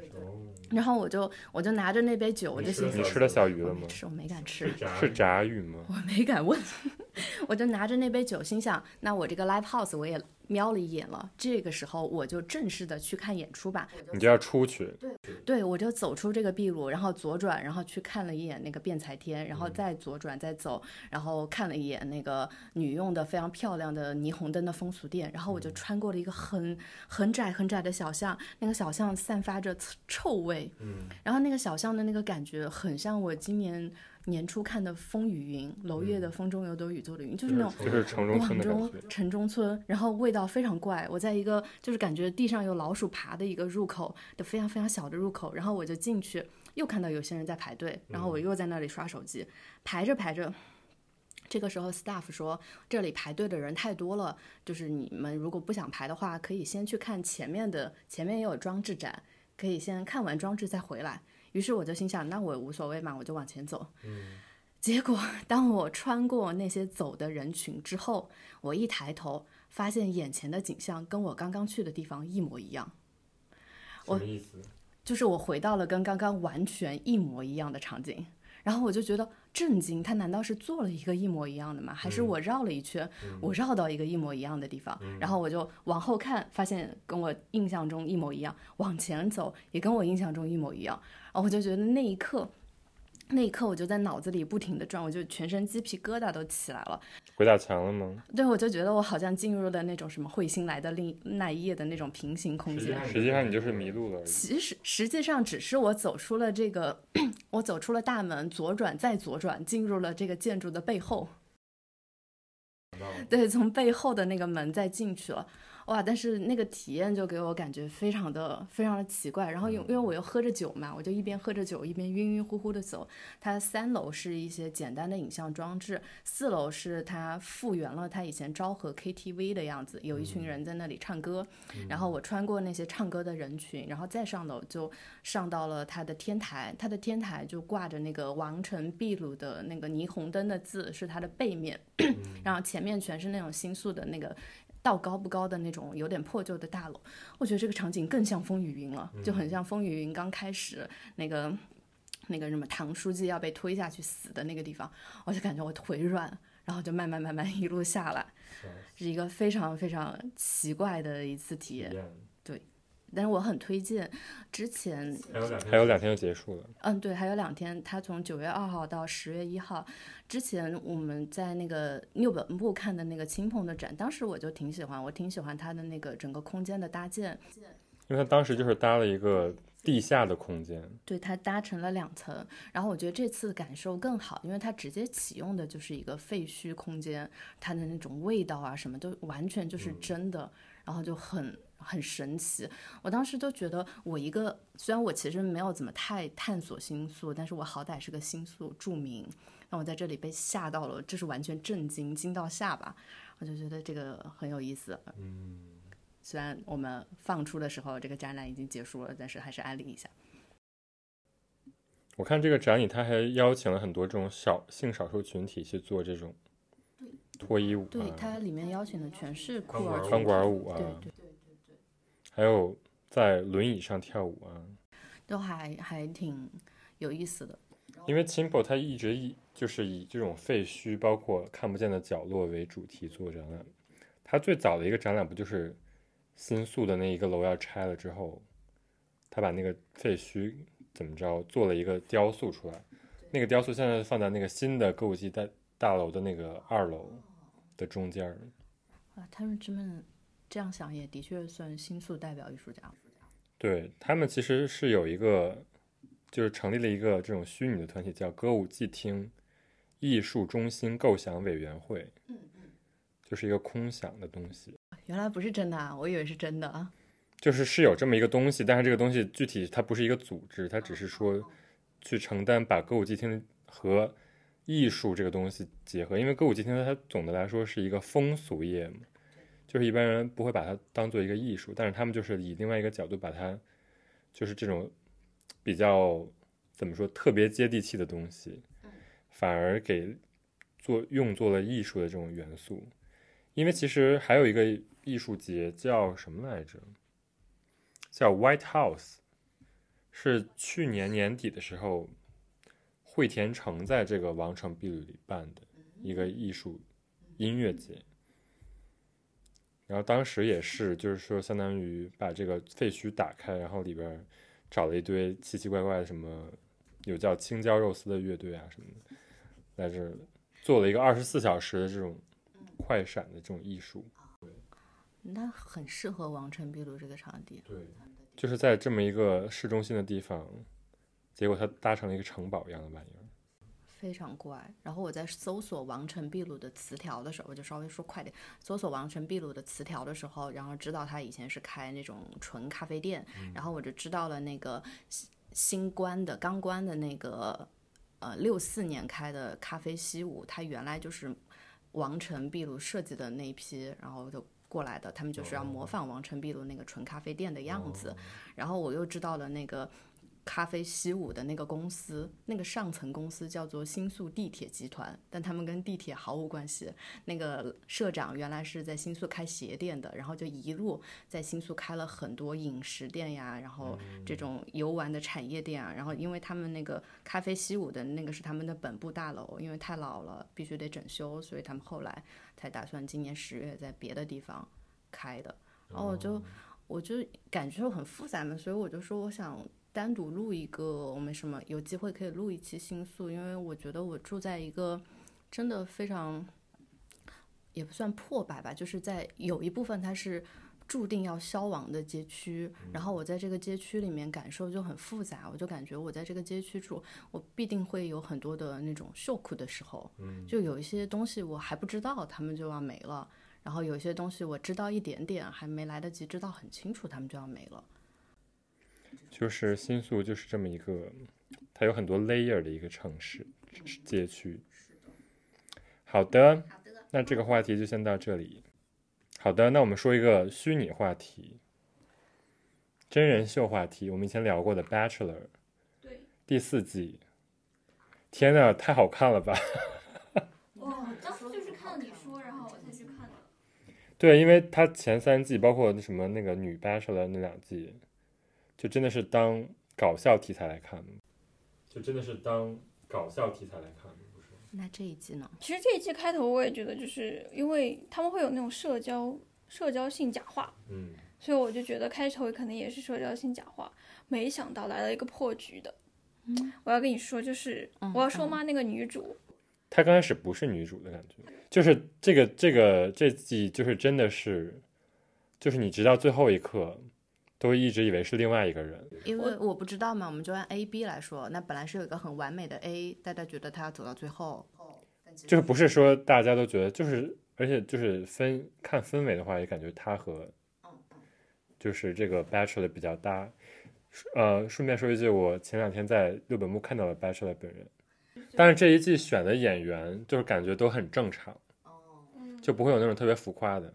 然后我就我就拿着那杯酒，我就心想你吃了小鱼了吗？是，我没敢吃。是炸鱼吗？我没敢问。<laughs> 我就拿着那杯酒，心想，那我这个 live house 我也。瞄了一眼了，这个时候我就正式的去看演出吧。你就要出去？对，对我就走出这个壁炉，然后左转，然后去看了一眼那个辩才天，然后再左转再走，然后看了一眼那个女用的非常漂亮的霓虹灯的风俗店，然后我就穿过了一个很很窄很窄的小巷，那个小巷散发着臭味，嗯，然后那个小巷的那个感觉很像我今年。年初看的《风雨云》，娄烨的《风中有朵雨做的云》，就是那种广州城中村，然后味道非常怪。我在一个就是感觉地上有老鼠爬的一个入口的非常非常小的入口，然后我就进去，又看到有些人在排队，然后我又在那里刷手机，排着排着，这个时候 staff 说这里排队的人太多了，就是你们如果不想排的话，可以先去看前面的，前面也有装置展，可以先看完装置再回来。于是我就心想，那我无所谓嘛，我就往前走。嗯，结果当我穿过那些走的人群之后，我一抬头，发现眼前的景象跟我刚刚去的地方一模一样。什么意思？就是我回到了跟刚刚完全一模一样的场景。然后我就觉得震惊，他难道是做了一个一模一样的吗？还是我绕了一圈，我绕到一个一模一样的地方？然后我就往后看，发现跟我印象中一模一样；往前走也跟我印象中一模一样。然后我就觉得那一刻，那一刻我就在脑子里不停的转，我就全身鸡皮疙瘩都起来了。鬼打墙了吗？对，我就觉得我好像进入了那种什么彗星来的另那一页的那种平行空间。实际上你就是迷路了。其实实际上只是我走出了这个，<clears throat> 我走出了大门，左转再左转，进入了这个建筑的背后。对，从背后的那个门再进去了。哇！但是那个体验就给我感觉非常的非常的奇怪，然后因因为我又喝着酒嘛，我就一边喝着酒一边晕晕乎乎的走。它三楼是一些简单的影像装置，四楼是它复原了它以前昭和 KTV 的样子，有一群人在那里唱歌。然后我穿过那些唱歌的人群，然后再上楼就上到了它的天台，它的天台就挂着那个王城秘鲁的那个霓虹灯的字，是它的背面，<clears throat> 然后前面全是那种新宿的那个。道高不高的那种有点破旧的大楼，我觉得这个场景更像风雨云了，就很像风雨云刚开始那个那个什么唐书记要被推下去死的那个地方，我就感觉我腿软，然后就慢慢慢慢一路下来，是一个非常非常奇怪的一次体验。但是我很推荐，之前还有两还有两天就结束了。嗯，对，还有两天，它从九月二号到十月一号。之前我们在那个六本木看的那个青鹏的展，当时我就挺喜欢，我挺喜欢它的那个整个空间的搭建，因为它当时就是搭了一个地下的空间，对，它搭成了两层。然后我觉得这次感受更好，因为它直接启用的就是一个废墟空间，它的那种味道啊什么都完全就是真的，然后就很。很神奇，我当时就觉得，我一个虽然我其实没有怎么太探索星宿，但是我好歹是个星宿著名，那我在这里被吓到了，这是完全震惊，惊到下巴，我就觉得这个很有意思。嗯，虽然我们放出的时候这个展览已经结束了，但是还是安利一下。我看这个展里，他还邀请了很多这种小性少数群体去做这种脱衣舞，对，它里面邀请的全是酷儿钢管舞啊，对对。还有在轮椅上跳舞啊，都还还挺有意思的。因为 Chimpo 它一直以就是以这种废墟，包括看不见的角落为主题做展览。它最早的一个展览不就是新宿的那一个楼要拆了之后，他把那个废墟怎么着做了一个雕塑出来。那个雕塑现在放在那个新的歌舞伎大大楼的那个二楼的中间。啊，他们这么。这样想也的确算新宿代表艺术家。对他们其实是有一个，就是成立了一个这种虚拟的团体，叫歌舞伎厅艺术中心构想委员会。嗯嗯，就是一个空想的东西。原来不是真的啊，我以为是真的啊。就是是有这么一个东西，但是这个东西具体它不是一个组织，它只是说去承担把歌舞伎厅和艺术这个东西结合，因为歌舞伎厅它总的来说是一个风俗业嘛。就是一般人不会把它当做一个艺术，但是他们就是以另外一个角度把它，就是这种比较怎么说特别接地气的东西，反而给做用作了艺术的这种元素。因为其实还有一个艺术节叫什么来着？叫 White House，是去年年底的时候，惠田城在这个王城壁炉里办的一个艺术音乐节。然后当时也是，就是说，相当于把这个废墟打开，然后里边找了一堆奇奇怪怪的什么，有叫青椒肉丝的乐队啊什么的，在这做了一个二十四小时的这种快闪的这种艺术。那很适合王城壁炉这个场地。对，就是在这么一个市中心的地方，结果它搭成了一个城堡一样的玩意儿。非常怪。然后我在搜索王城秘鲁的词条的时候，我就稍微说快点。搜索王城秘鲁的词条的时候，然后知道他以前是开那种纯咖啡店，然后我就知道了那个新关的刚关的那个呃六四年开的咖啡西武，他原来就是王城秘鲁设计的那一批，然后就过来的。他们就是要模仿王城秘鲁那个纯咖啡店的样子。然后我又知道了那个。咖啡西武的那个公司，那个上层公司叫做新宿地铁集团，但他们跟地铁毫无关系。那个社长原来是在新宿开鞋店的，然后就一路在新宿开了很多饮食店呀，然后这种游玩的产业店啊。然后因为他们那个咖啡西武的那个是他们的本部大楼，因为太老了，必须得整修，所以他们后来才打算今年十月在别的地方开的。然后我就我就感觉很复杂嘛，所以我就说我想。单独录一个，我们什么有机会可以录一期新宿，因为我觉得我住在一个真的非常也不算破败吧，就是在有一部分它是注定要消亡的街区，然后我在这个街区里面感受就很复杂，我就感觉我在这个街区住，我必定会有很多的那种受苦的时候，就有一些东西我还不知道，他们就要没了。然后有些东西我知道一点点，还没来得及知道很清楚，他们就要没了。就是新宿就是这么一个，它有很多 layer 的一个城市街区。好的，那这个话题就先到这里。好的，那我们说一个虚拟话题，真人秀话题。我们以前聊过的《Bachelor》，对，第四季。天呐，太好看了吧！<laughs> 我当时就是看你说，然后我才去看的。对，因为它前三季，包括那什么那个女 Bachelor 那两季，就真的是当搞笑题材来看，就真的是当搞笑题材来看？那这一季呢？其实这一季开头我也觉得，就是因为他们会有那种社交社交性假话，嗯，所以我就觉得开头可能也是社交性假话。没想到来了一个破局的。我要跟你说，就是我要说吗？那个女主，她刚开始不是女主的感觉，就是这个这个这季就是真的是，就是你直到最后一刻，都一直以为是另外一个人。因为我不知道嘛，我们就按 A、B 来说，那本来是有一个很完美的 A，大家觉得他要走到最后，就是不是说大家都觉得，就是而且就是分看氛围的话，也感觉他和就是这个 Bachelor 比较搭。呃，顺便说一句，我前两天在六本木看到了 Bachelor 本人，但是这一季选的演员就是感觉都很正常，就不会有那种特别浮夸的。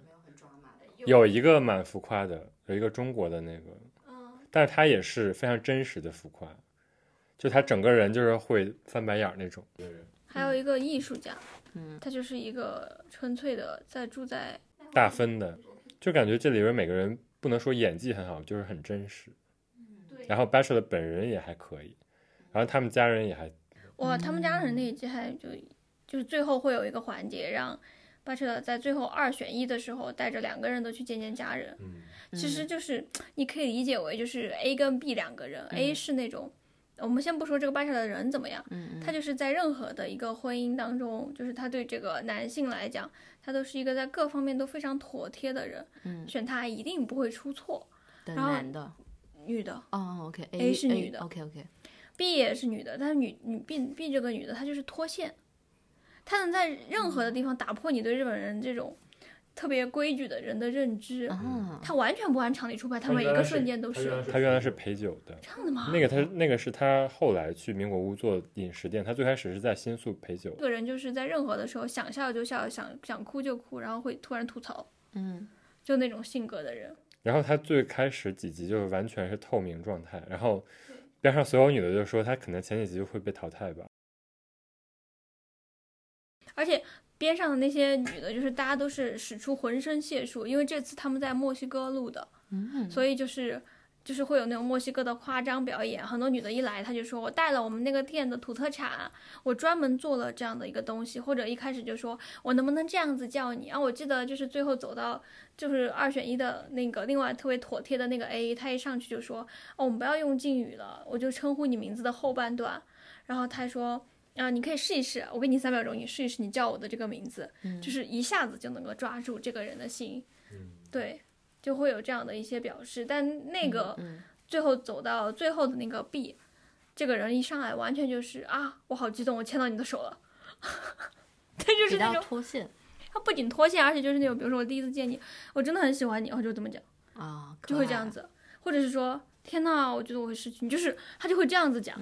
有一个蛮浮夸的，有一个中国的那个，但是他也是非常真实的浮夸，就他整个人就是会翻白眼那种。还有一个艺术家，嗯，他就是一个纯粹的在住在大分的，就感觉这里边每个人不能说演技很好，就是很真实。然后 Bachelor 本人也还可以，然后他们家人也还，哇，他们家人那一季还就就是最后会有一个环节，让 Bachelor 在最后二选一的时候带着两个人都去见见家人。嗯，其实就是你可以理解为就是 A 跟 B 两个人，A 是那种我们先不说这个 Bachelor 的人怎么样，他就是在任何的一个婚姻当中，就是他对这个男性来讲，他都是一个在各方面都非常妥帖的人，选他一定不会出错。然后男的。女的哦，OK，A 是女的，OK OK。B 也是女的，但是女女 B B 这个女的她就是脱线，她能在任何的地方打破你对日本人这种特别规矩的人的认知。他完全不按常理出牌，他每一个瞬间都是。他原来是陪酒的。这样的吗？那个他那个是他后来去民国屋做饮食店，他最开始是在新宿陪酒。这个人就是在任何的时候想笑就笑，想想哭就哭，然后会突然吐槽。嗯，就那种性格的人。然后他最开始几集就是完全是透明状态，然后边上所有女的就说他可能前几集就会被淘汰吧。而且边上的那些女的，就是大家都是使出浑身解数，因为这次他们在墨西哥录的，所以就是。就是会有那种墨西哥的夸张表演，很多女的一来，她就说我带了我们那个店的土特产，我专门做了这样的一个东西，或者一开始就说我能不能这样子叫你啊？我记得就是最后走到就是二选一的那个另外特别妥帖的那个 A，他一上去就说哦，我们不要用敬语了，我就称呼你名字的后半段，然后他说啊，你可以试一试，我给你三秒钟，你试一试，你叫我的这个名字，就是一下子就能够抓住这个人的心，对。就会有这样的一些表示，但那个最后走到最后的那个 B，这个人一上来完全就是啊，我好激动，我牵到你的手了，<laughs> 他就是那种脱线，他不仅脱线，而且就是那种，比如说我第一次见你，我真的很喜欢你，然后就这么讲啊，就会这样子，或者是说天呐，我觉得我会失去你，就是他就会这样子讲，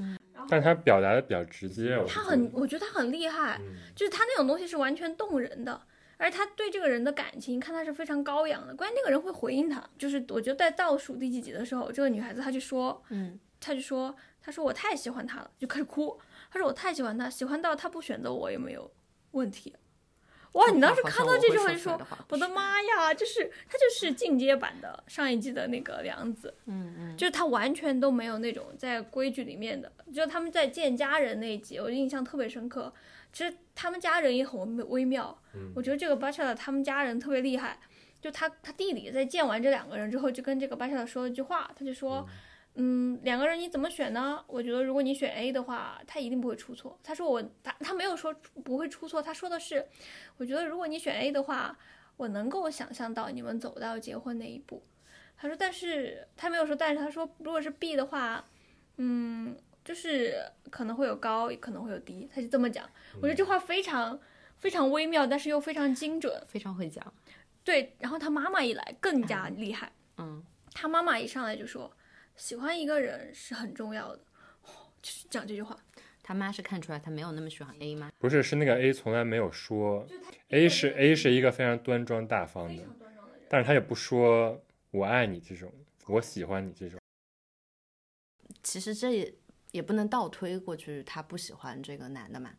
但他表达的比较直接，他很，我觉得他很厉害，就是他那种东西是完全动人的。而他对这个人的感情，看他是非常高扬的。关键那个人会回应他，就是我觉得在倒数第几集的时候，这个女孩子她就说，嗯，她就说，她说我太喜欢他了，就开始哭。她说我太喜欢他，喜欢到他不选择我也没有问题。哇，你当时看到这句话就说，我的妈呀，就是他就是进阶版的上一季的那个梁子，嗯嗯，就是他完全都没有那种在规矩里面的，就他们在见家人那一集，我印象特别深刻。其实他们家人也很微妙，我觉得这个巴夏的他们家人特别厉害。就他他弟弟在见完这两个人之后，就跟这个巴夏的说了一句话，他就说，嗯，两个人你怎么选呢？我觉得如果你选 A 的话，他一定不会出错。他说我他他没有说不会出错，他说的是，我觉得如果你选 A 的话，我能够想象到你们走到结婚那一步。他说，但是他没有说，但是他说，如果是 B 的话，嗯，就是可能会有高，可能会有低，他就这么讲。我觉得这话非常非常微妙，但是又非常精准。非常会讲。对，然后他妈妈一来更加厉害。嗯，他妈妈一上来就说，喜欢一个人是很重要的，就是讲这句话。他妈是看出来他没有那么喜欢 A 吗？不是，是那个 A 从来没有说，A 是 A 是一个非常端庄大方的，但是他也不说我爱你这种，我喜欢你这种。其实这也也不能倒推过去，他不喜欢这个男的嘛。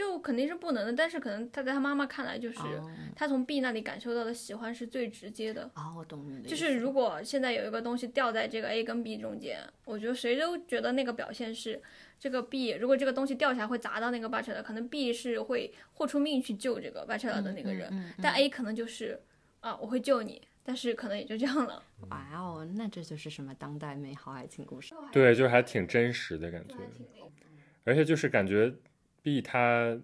就肯定是不能的，但是可能他在他妈妈看来，就是哦他从 B 那里感受到的喜欢是最直接的。哦，我懂你的意思。就是如果现在有一个东西掉在这个 A 跟 B 中间，我觉得谁都觉得那个表现是这个 B，如果这个东西掉下来会砸到那个 bachelor，可能 B 是会豁出命去救这个 bachelor 的那个人，嗯嗯但 A 可能就是啊我会救你，但是可能也就这样了。哇哦，那这就是什么当代美好爱情故事？对，就是还挺真实的感觉，而且就是感觉 B 他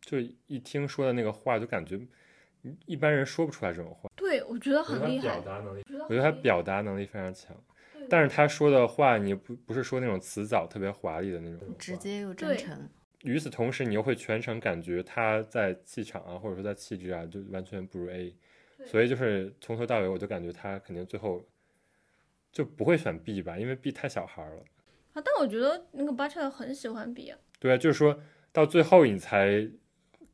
就一听说的那个话，就感觉一般人说不出来这种话。对，我觉得很厉害表。达能力，我觉得他表达能力非常强，但是他说的话，你不不是说那种辞藻特别华丽的那种，直接又真诚。与此同时，你又会全程感觉他在气场啊，或者说在气质啊，就完全不如 A，所以就是从头到尾，我就感觉他肯定最后就不会选 B 吧，因为 B 太小孩了。啊，但我觉得那个 bachelor 很喜欢 B 啊。对啊，就是说到最后你才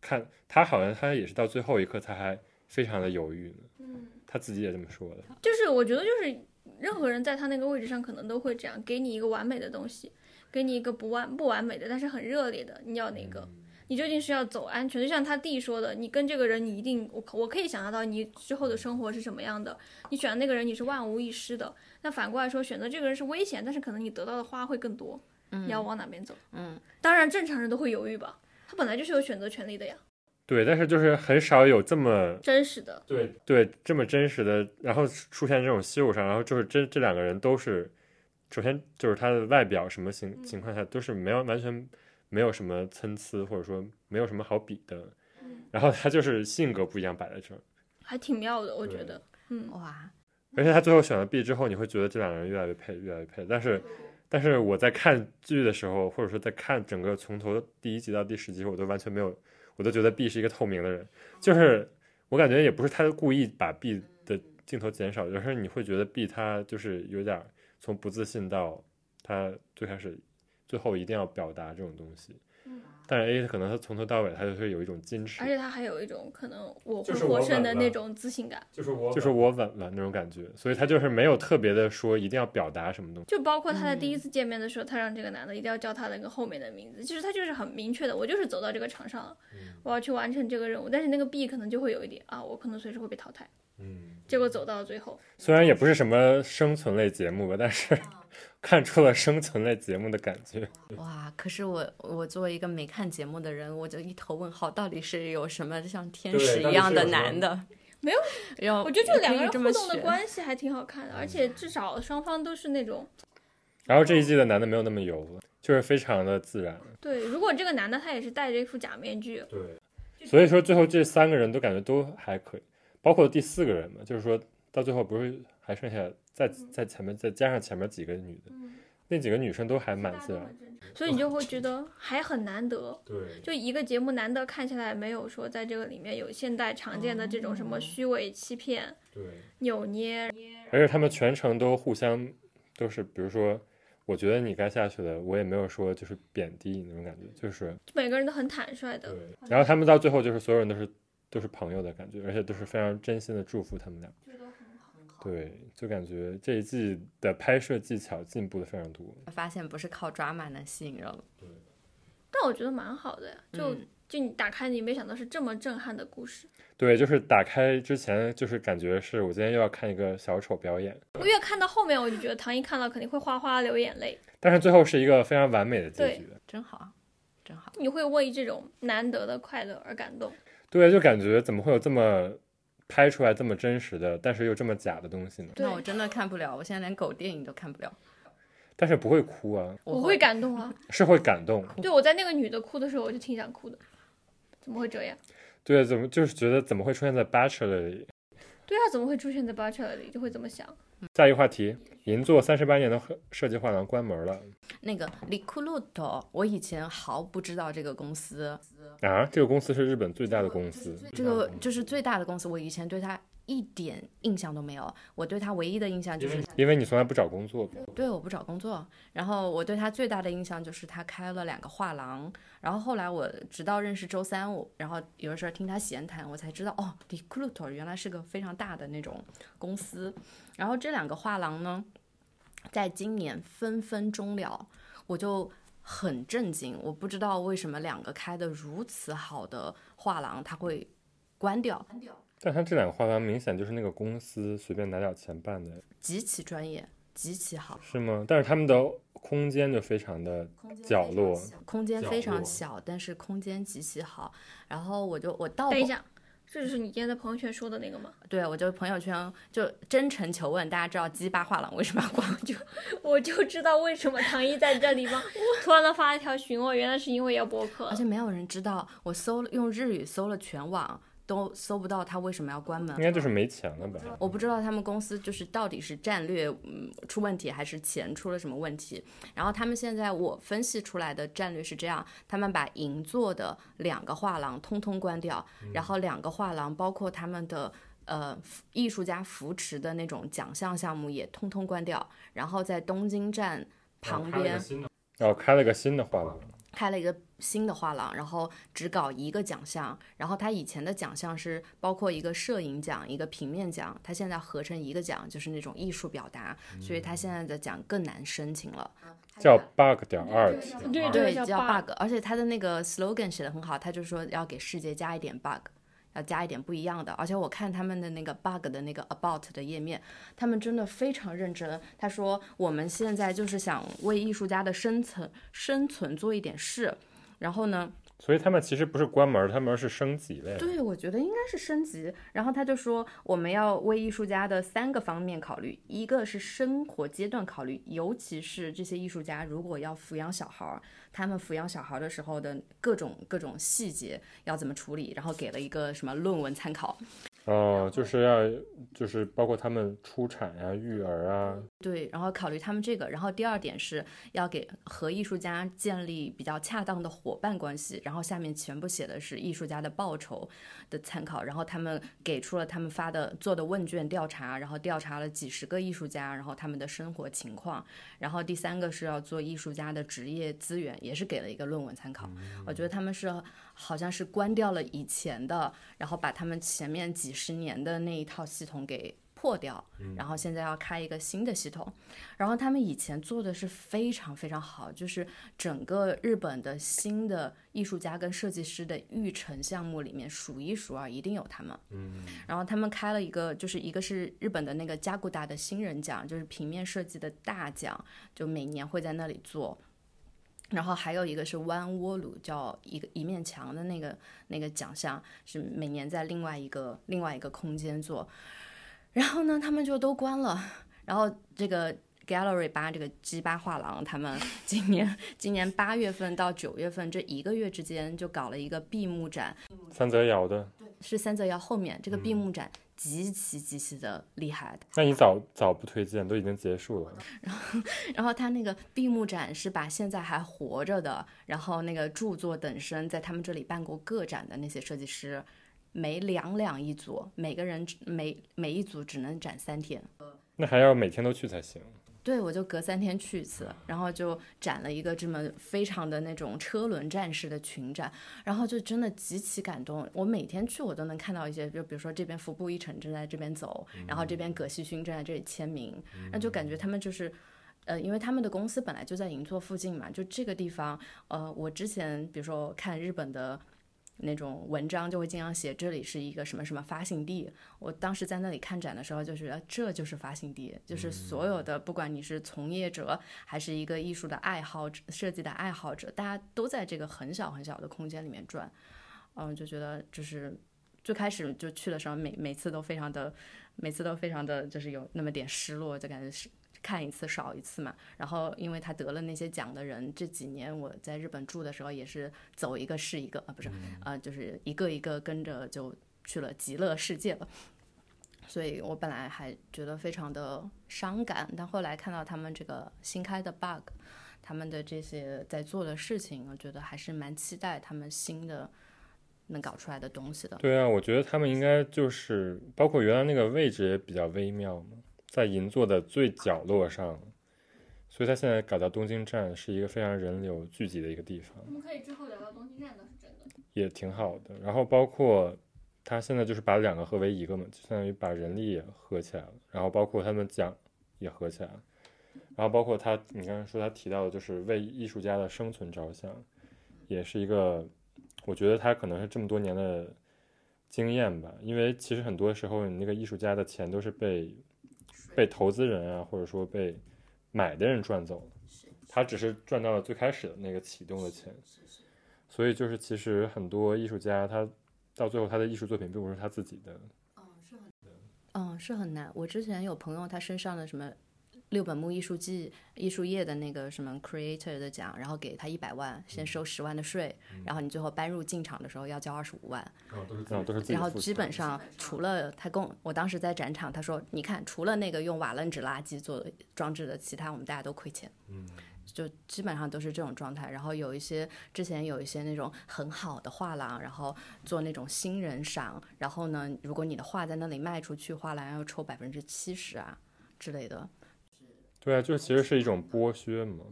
看他，好像他也是到最后一刻他还非常的犹豫呢。嗯，他自己也这么说的。就是我觉得就是任何人在他那个位置上可能都会这样，给你一个完美的东西，给你一个不完不完美的，但是很热烈的，你要哪个？你究竟是要走安全？就像他弟说的，你跟这个人，你一定我我可以想象到你之后的生活是什么样的。你选的那个人，你是万无一失的。那反过来说，选择这个人是危险，但是可能你得到的花会更多。你要往哪边走？嗯，当然正常人都会犹豫吧，他本来就是有选择权利的呀，对，但是就是很少有这么真实的。对对这么真实的，然后出现这种羞辱上，然后就是这这两个人都是，首先就是他的外表什么情情况下都是没有完全没有什么参差，或者说没有什么好比的，<laughs> 然后他就是性格不一样摆在这儿，还挺妙的，我觉得。嗯，哇，而且他最后选了 B 之后，你会觉得这两个人越来越配，越来越配。但是，但是我在看剧的时候，或者说在看整个从头第一集到第十集，我都完全没有，我都觉得 B 是一个透明的人。就是我感觉也不是他故意把 B 的镜头减少，有时候你会觉得 B 他就是有点从不自信到他最开始最后一定要表达这种东西。但是 A 可能他从头到尾他就是有一种矜持而，且他还有一种可能我会获胜的那种自信感。就是我就是我稳了那种感觉，所以他就是没有特别的说一定要表达什么东西。就包括他在第一次见面的时候，他让这个男的一定要叫他那个后面的名字，其实他就是很明确的，我就是走到这个场上了，我要去完成这个任务。但是那个 B 可能就会有一点啊，我可能随时会被淘汰，嗯。结果走到了最后，虽然也不是什么生存类节目吧，但是看出了生存类节目的感觉。<laughs> 哇！可是我我作为一个没看节目的人，我就一头问号，到底是有什么像天使一样的男的？没有，然后我觉得就两个人互动的关系还挺好看的，而且至少双方都是那种然后这一季的男的没有那么油了，就是非常的自然。对。如果这个男的他也是戴着一副假面具，对，所以说最后这三个人都感觉都还可以，包括第四个人嘛，就是说到最后不是还剩下在在前面再加上前面几个女的，那几个女生都还蛮自然。所以你就会觉得还很难得。对，就一个节目难得看起来，没有说在这个里面有现代常见的这种什么虚伪、欺骗、对，扭捏，而且他们全程都互相都是，比如说，我觉得你该下去了，我也没有说就是贬低你那种感觉，就是每个人都很坦率的。对。然后他们到最后就是所有人都是都是朋友的感觉，而且都是非常真心的祝福他们俩。对，就感觉这一季的拍摄技巧进步的非常多。发现不是靠抓马能吸引人了。但我觉得蛮好的呀，就、嗯就你打开，你没想到是这么震撼的故事。对，就是打开之前，就是感觉是我今天又要看一个小丑表演，我越看到后面，我就觉得唐一看到肯定会哗哗流眼泪。但是最后是一个非常完美的结局。真好，真好。你会为这种难得的快乐而感动。对，就感觉怎么会有这么拍出来这么真实的，但是又这么假的东西呢？对那我真的看不了，我现在连狗电影都看不了。但是不会哭啊，我会感动啊。<laughs> 是会感动。对，我在那个女的哭的时候，我就挺想哭的。怎么会这样？对，怎么就是觉得怎么会出现在 Bachelor 里？对啊，怎么会出现在 Bachelor 里？就会这么想。下一个话题，银座三十八年的设计画廊关门了。那个我以前毫不知道这个公司啊，这个公司是日本最大的公司，这个就是最大的公司，我以前对它。一点印象都没有，我对他唯一的印象就是，因为你从来不找工作。对，我不找工作。然后我对他最大的印象就是他开了两个画廊。然后后来我直到认识周三，我然后有的时候听他闲谈，我才知道哦 d e c l u t o r 原来是个非常大的那种公司。然后这两个画廊呢，在今年纷纷终了，我就很震惊，我不知道为什么两个开的如此好的画廊，它会关掉。但他这两个画廊明显就是那个公司随便拿点钱办的，极其专业，极其好，是吗？但是他们的空间就非常的角落，空间非常小，但是空间极其好。然后我就我到等一下，这就是你今天在朋友圈说的那个吗？对，我就朋友圈就真诚求问大家，知道鸡巴画廊为什么要关？<laughs> 就我就知道为什么唐一在这里吗 <laughs> 突然的发了一条询问，原来是因为要播客，而且没有人知道，我搜了用日语搜了全网。都搜不到他为什么要关门，应该就是没钱了吧？我不知道他们公司就是到底是战略嗯出问题，还是钱出了什么问题。然后他们现在我分析出来的战略是这样：他们把银座的两个画廊通通关掉，然后两个画廊包括他们的呃艺术家扶持的那种奖项项目也通通关掉，然后在东京站旁边哦开了个新的画廊。开了一个新的画廊，然后只搞一个奖项，然后他以前的奖项是包括一个摄影奖、一个平面奖，他现在合成一个奖，就是那种艺术表达，所以他现在的奖更难申请了，叫 bug 点 art，对对叫 bug，而且他的那个 slogan 写的很好，他就说要给世界加一点 bug。要加一点不一样的，而且我看他们的那个 bug 的那个 about 的页面，他们真的非常认真。他说我们现在就是想为艺术家的生存生存做一点事，然后呢？所以他们其实不是关门，他们是升级了。对，我觉得应该是升级。然后他就说，我们要为艺术家的三个方面考虑，一个是生活阶段考虑，尤其是这些艺术家如果要抚养小孩，他们抚养小孩的时候的各种各种细节要怎么处理，然后给了一个什么论文参考。哦，就是要，就是包括他们出产呀、育儿啊，对，然后考虑他们这个，然后第二点是要给和艺术家建立比较恰当的伙伴关系，然后下面全部写的是艺术家的报酬的参考，然后他们给出了他们发的做的问卷调查，然后调查了几十个艺术家，然后他们的生活情况，然后第三个是要做艺术家的职业资源，也是给了一个论文参考，我觉得他们是。好像是关掉了以前的，然后把他们前面几十年的那一套系统给破掉，然后现在要开一个新的系统。然后他们以前做的是非常非常好，就是整个日本的新的艺术家跟设计师的育成项目里面数一数二，一定有他们。嗯。然后他们开了一个，就是一个是日本的那个加古达的新人奖，就是平面设计的大奖，就每年会在那里做。然后还有一个是弯窝鲁，叫一个一面墙的那个那个奖项，是每年在另外一个另外一个空间做。然后呢，他们就都关了。然后这个 Gallery 八这个 G 八画廊，他们今年今年八月份到九月份这一个月之间，就搞了一个闭幕展。三泽遥的，是三泽遥后面这个闭幕展。极其极其的厉害的，那你早早不推荐，都已经结束了。然后，然后他那个闭幕展是把现在还活着的，然后那个著作等身在他们这里办过个展的那些设计师，每两两一组，每个人每每一组只能展三天。那还要每天都去才行。对，我就隔三天去一次，然后就展了一个这么非常的那种车轮战式的群展，然后就真的极其感动。我每天去，我都能看到一些，就比如说这边服部一成正在这边走，然后这边葛西勋正在这里签名，那就感觉他们就是，呃，因为他们的公司本来就在银座附近嘛，就这个地方，呃，我之前比如说看日本的。那种文章就会经常写这里是一个什么什么发行地。我当时在那里看展的时候，就觉得这就是发行地，就是所有的不管你是从业者还是一个艺术的爱好者、设计的爱好者，大家都在这个很小很小的空间里面转。嗯，就觉得就是最开始就去的时候，每每次都非常的，每次都非常的就是有那么点失落，就感觉是。看一次少一次嘛。然后因为他得了那些奖的人，这几年我在日本住的时候也是走一个是一个啊，不是，呃，就是一个一个跟着就去了极乐世界了。所以我本来还觉得非常的伤感，但后来看到他们这个新开的 bug，他们的这些在做的事情，我觉得还是蛮期待他们新的能搞出来的东西的。对啊，我觉得他们应该就是包括原来那个位置也比较微妙嘛，在银座的最角落上，所以他现在改到东京站是一个非常人流聚集的一个地方，我们可以之后聊到东京站，倒是真的。也挺好的。然后包括他现在就是把两个合为一个嘛，就相当于把人力也合起来了，然后包括他们奖也合起来了，然后包括他，你刚才说他提到的就是为艺术家的生存着想，也是一个，我觉得他可能是这么多年的经验吧，因为其实很多时候你那个艺术家的钱都是被被投资人啊，或者说被买的人赚走了，他只是赚到了最开始的那个启动的钱，所以就是其实很多艺术家他到最后他的艺术作品并不是他自己的，嗯，是很难。我之前有朋友，他身上的什么六本木艺术季、艺术业的那个什么 creator 的奖，然后给他一百万，先收十万的税，然后你最后搬入进场的时候要交二十五万。啊都是都是自己然后基本上除了他跟我，我当时在展场，他说，你看，除了那个用瓦楞纸垃圾做的装置的，其他我们大家都亏钱。嗯，就基本上都是这种状态。然后有一些之前有一些那种很好的画廊，然后做那种新人赏，然后呢，如果你的画在那里卖出去，画廊要抽百分之七十啊之类的。对啊，就其实是一种剥削嘛，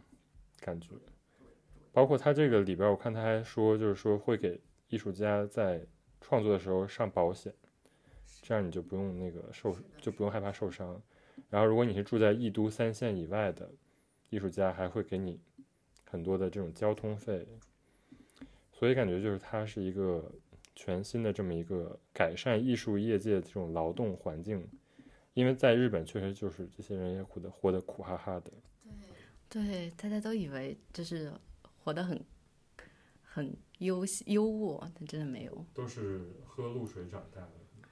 感觉。包括他这个里边，我看他还说，就是说会给艺术家在创作的时候上保险，这样你就不用那个受，就不用害怕受伤。然后，如果你是住在一都三线以外的艺术家，还会给你很多的这种交通费。所以感觉就是它是一个全新的这么一个改善艺术业界这种劳动环境，因为在日本确实就是这些人也活得活得苦哈哈的。对，大家都以为就是活得很很优优渥，但真的没有。都是喝露水长大的。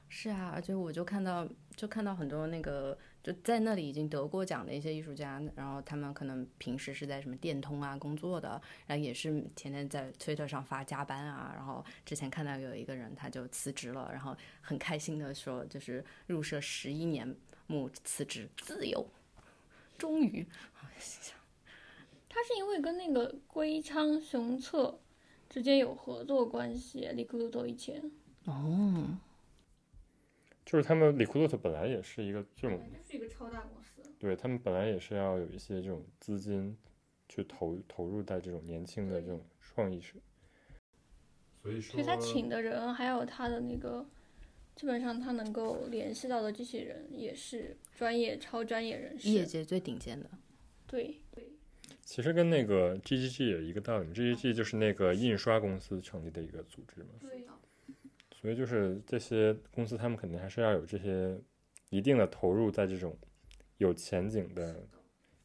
是啊，而且我就看到，就看到很多那个就在那里已经得过奖的一些艺术家，然后他们可能平时是在什么电通啊工作的，然后也是天天在推特上发加班啊。然后之前看到有一个人他就辞职了，然后很开心的说，就是入社十一年目辞职，自由，终于。他是因为跟那个龟仓雄策之间有合作关系，李克鲁多以前哦，就是他们里库洛特本来也是一个这种，就是一个超大公司。对他们本来也是要有一些这种资金去投投入在这种年轻的这种创意上。所以说，所以他请的人还有他的那个，基本上他能够联系到的这些人也是专业、超专业人士。业界最顶尖的。对对，其实跟那个 GGG 也一个道理，GGG 就是那个印刷公司成立的一个组织嘛。对，所以就是这些公司，他们肯定还是要有这些一定的投入在这种有前景的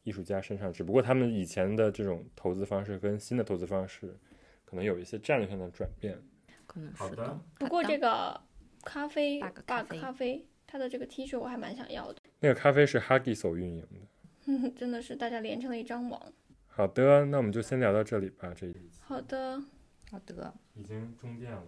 艺术家身上。只不过他们以前的这种投资方式跟新的投资方式可能有一些战略上的转变。可能是的。不过这个个咖啡 Bug 咖啡咖啡，它的这个 T 恤我还蛮想要的，那个咖啡是 Huggies 运营的。<laughs> 真的是大家连成了一张网。好的，那我们就先聊到这里吧。这一集好的。好的。已经中电了。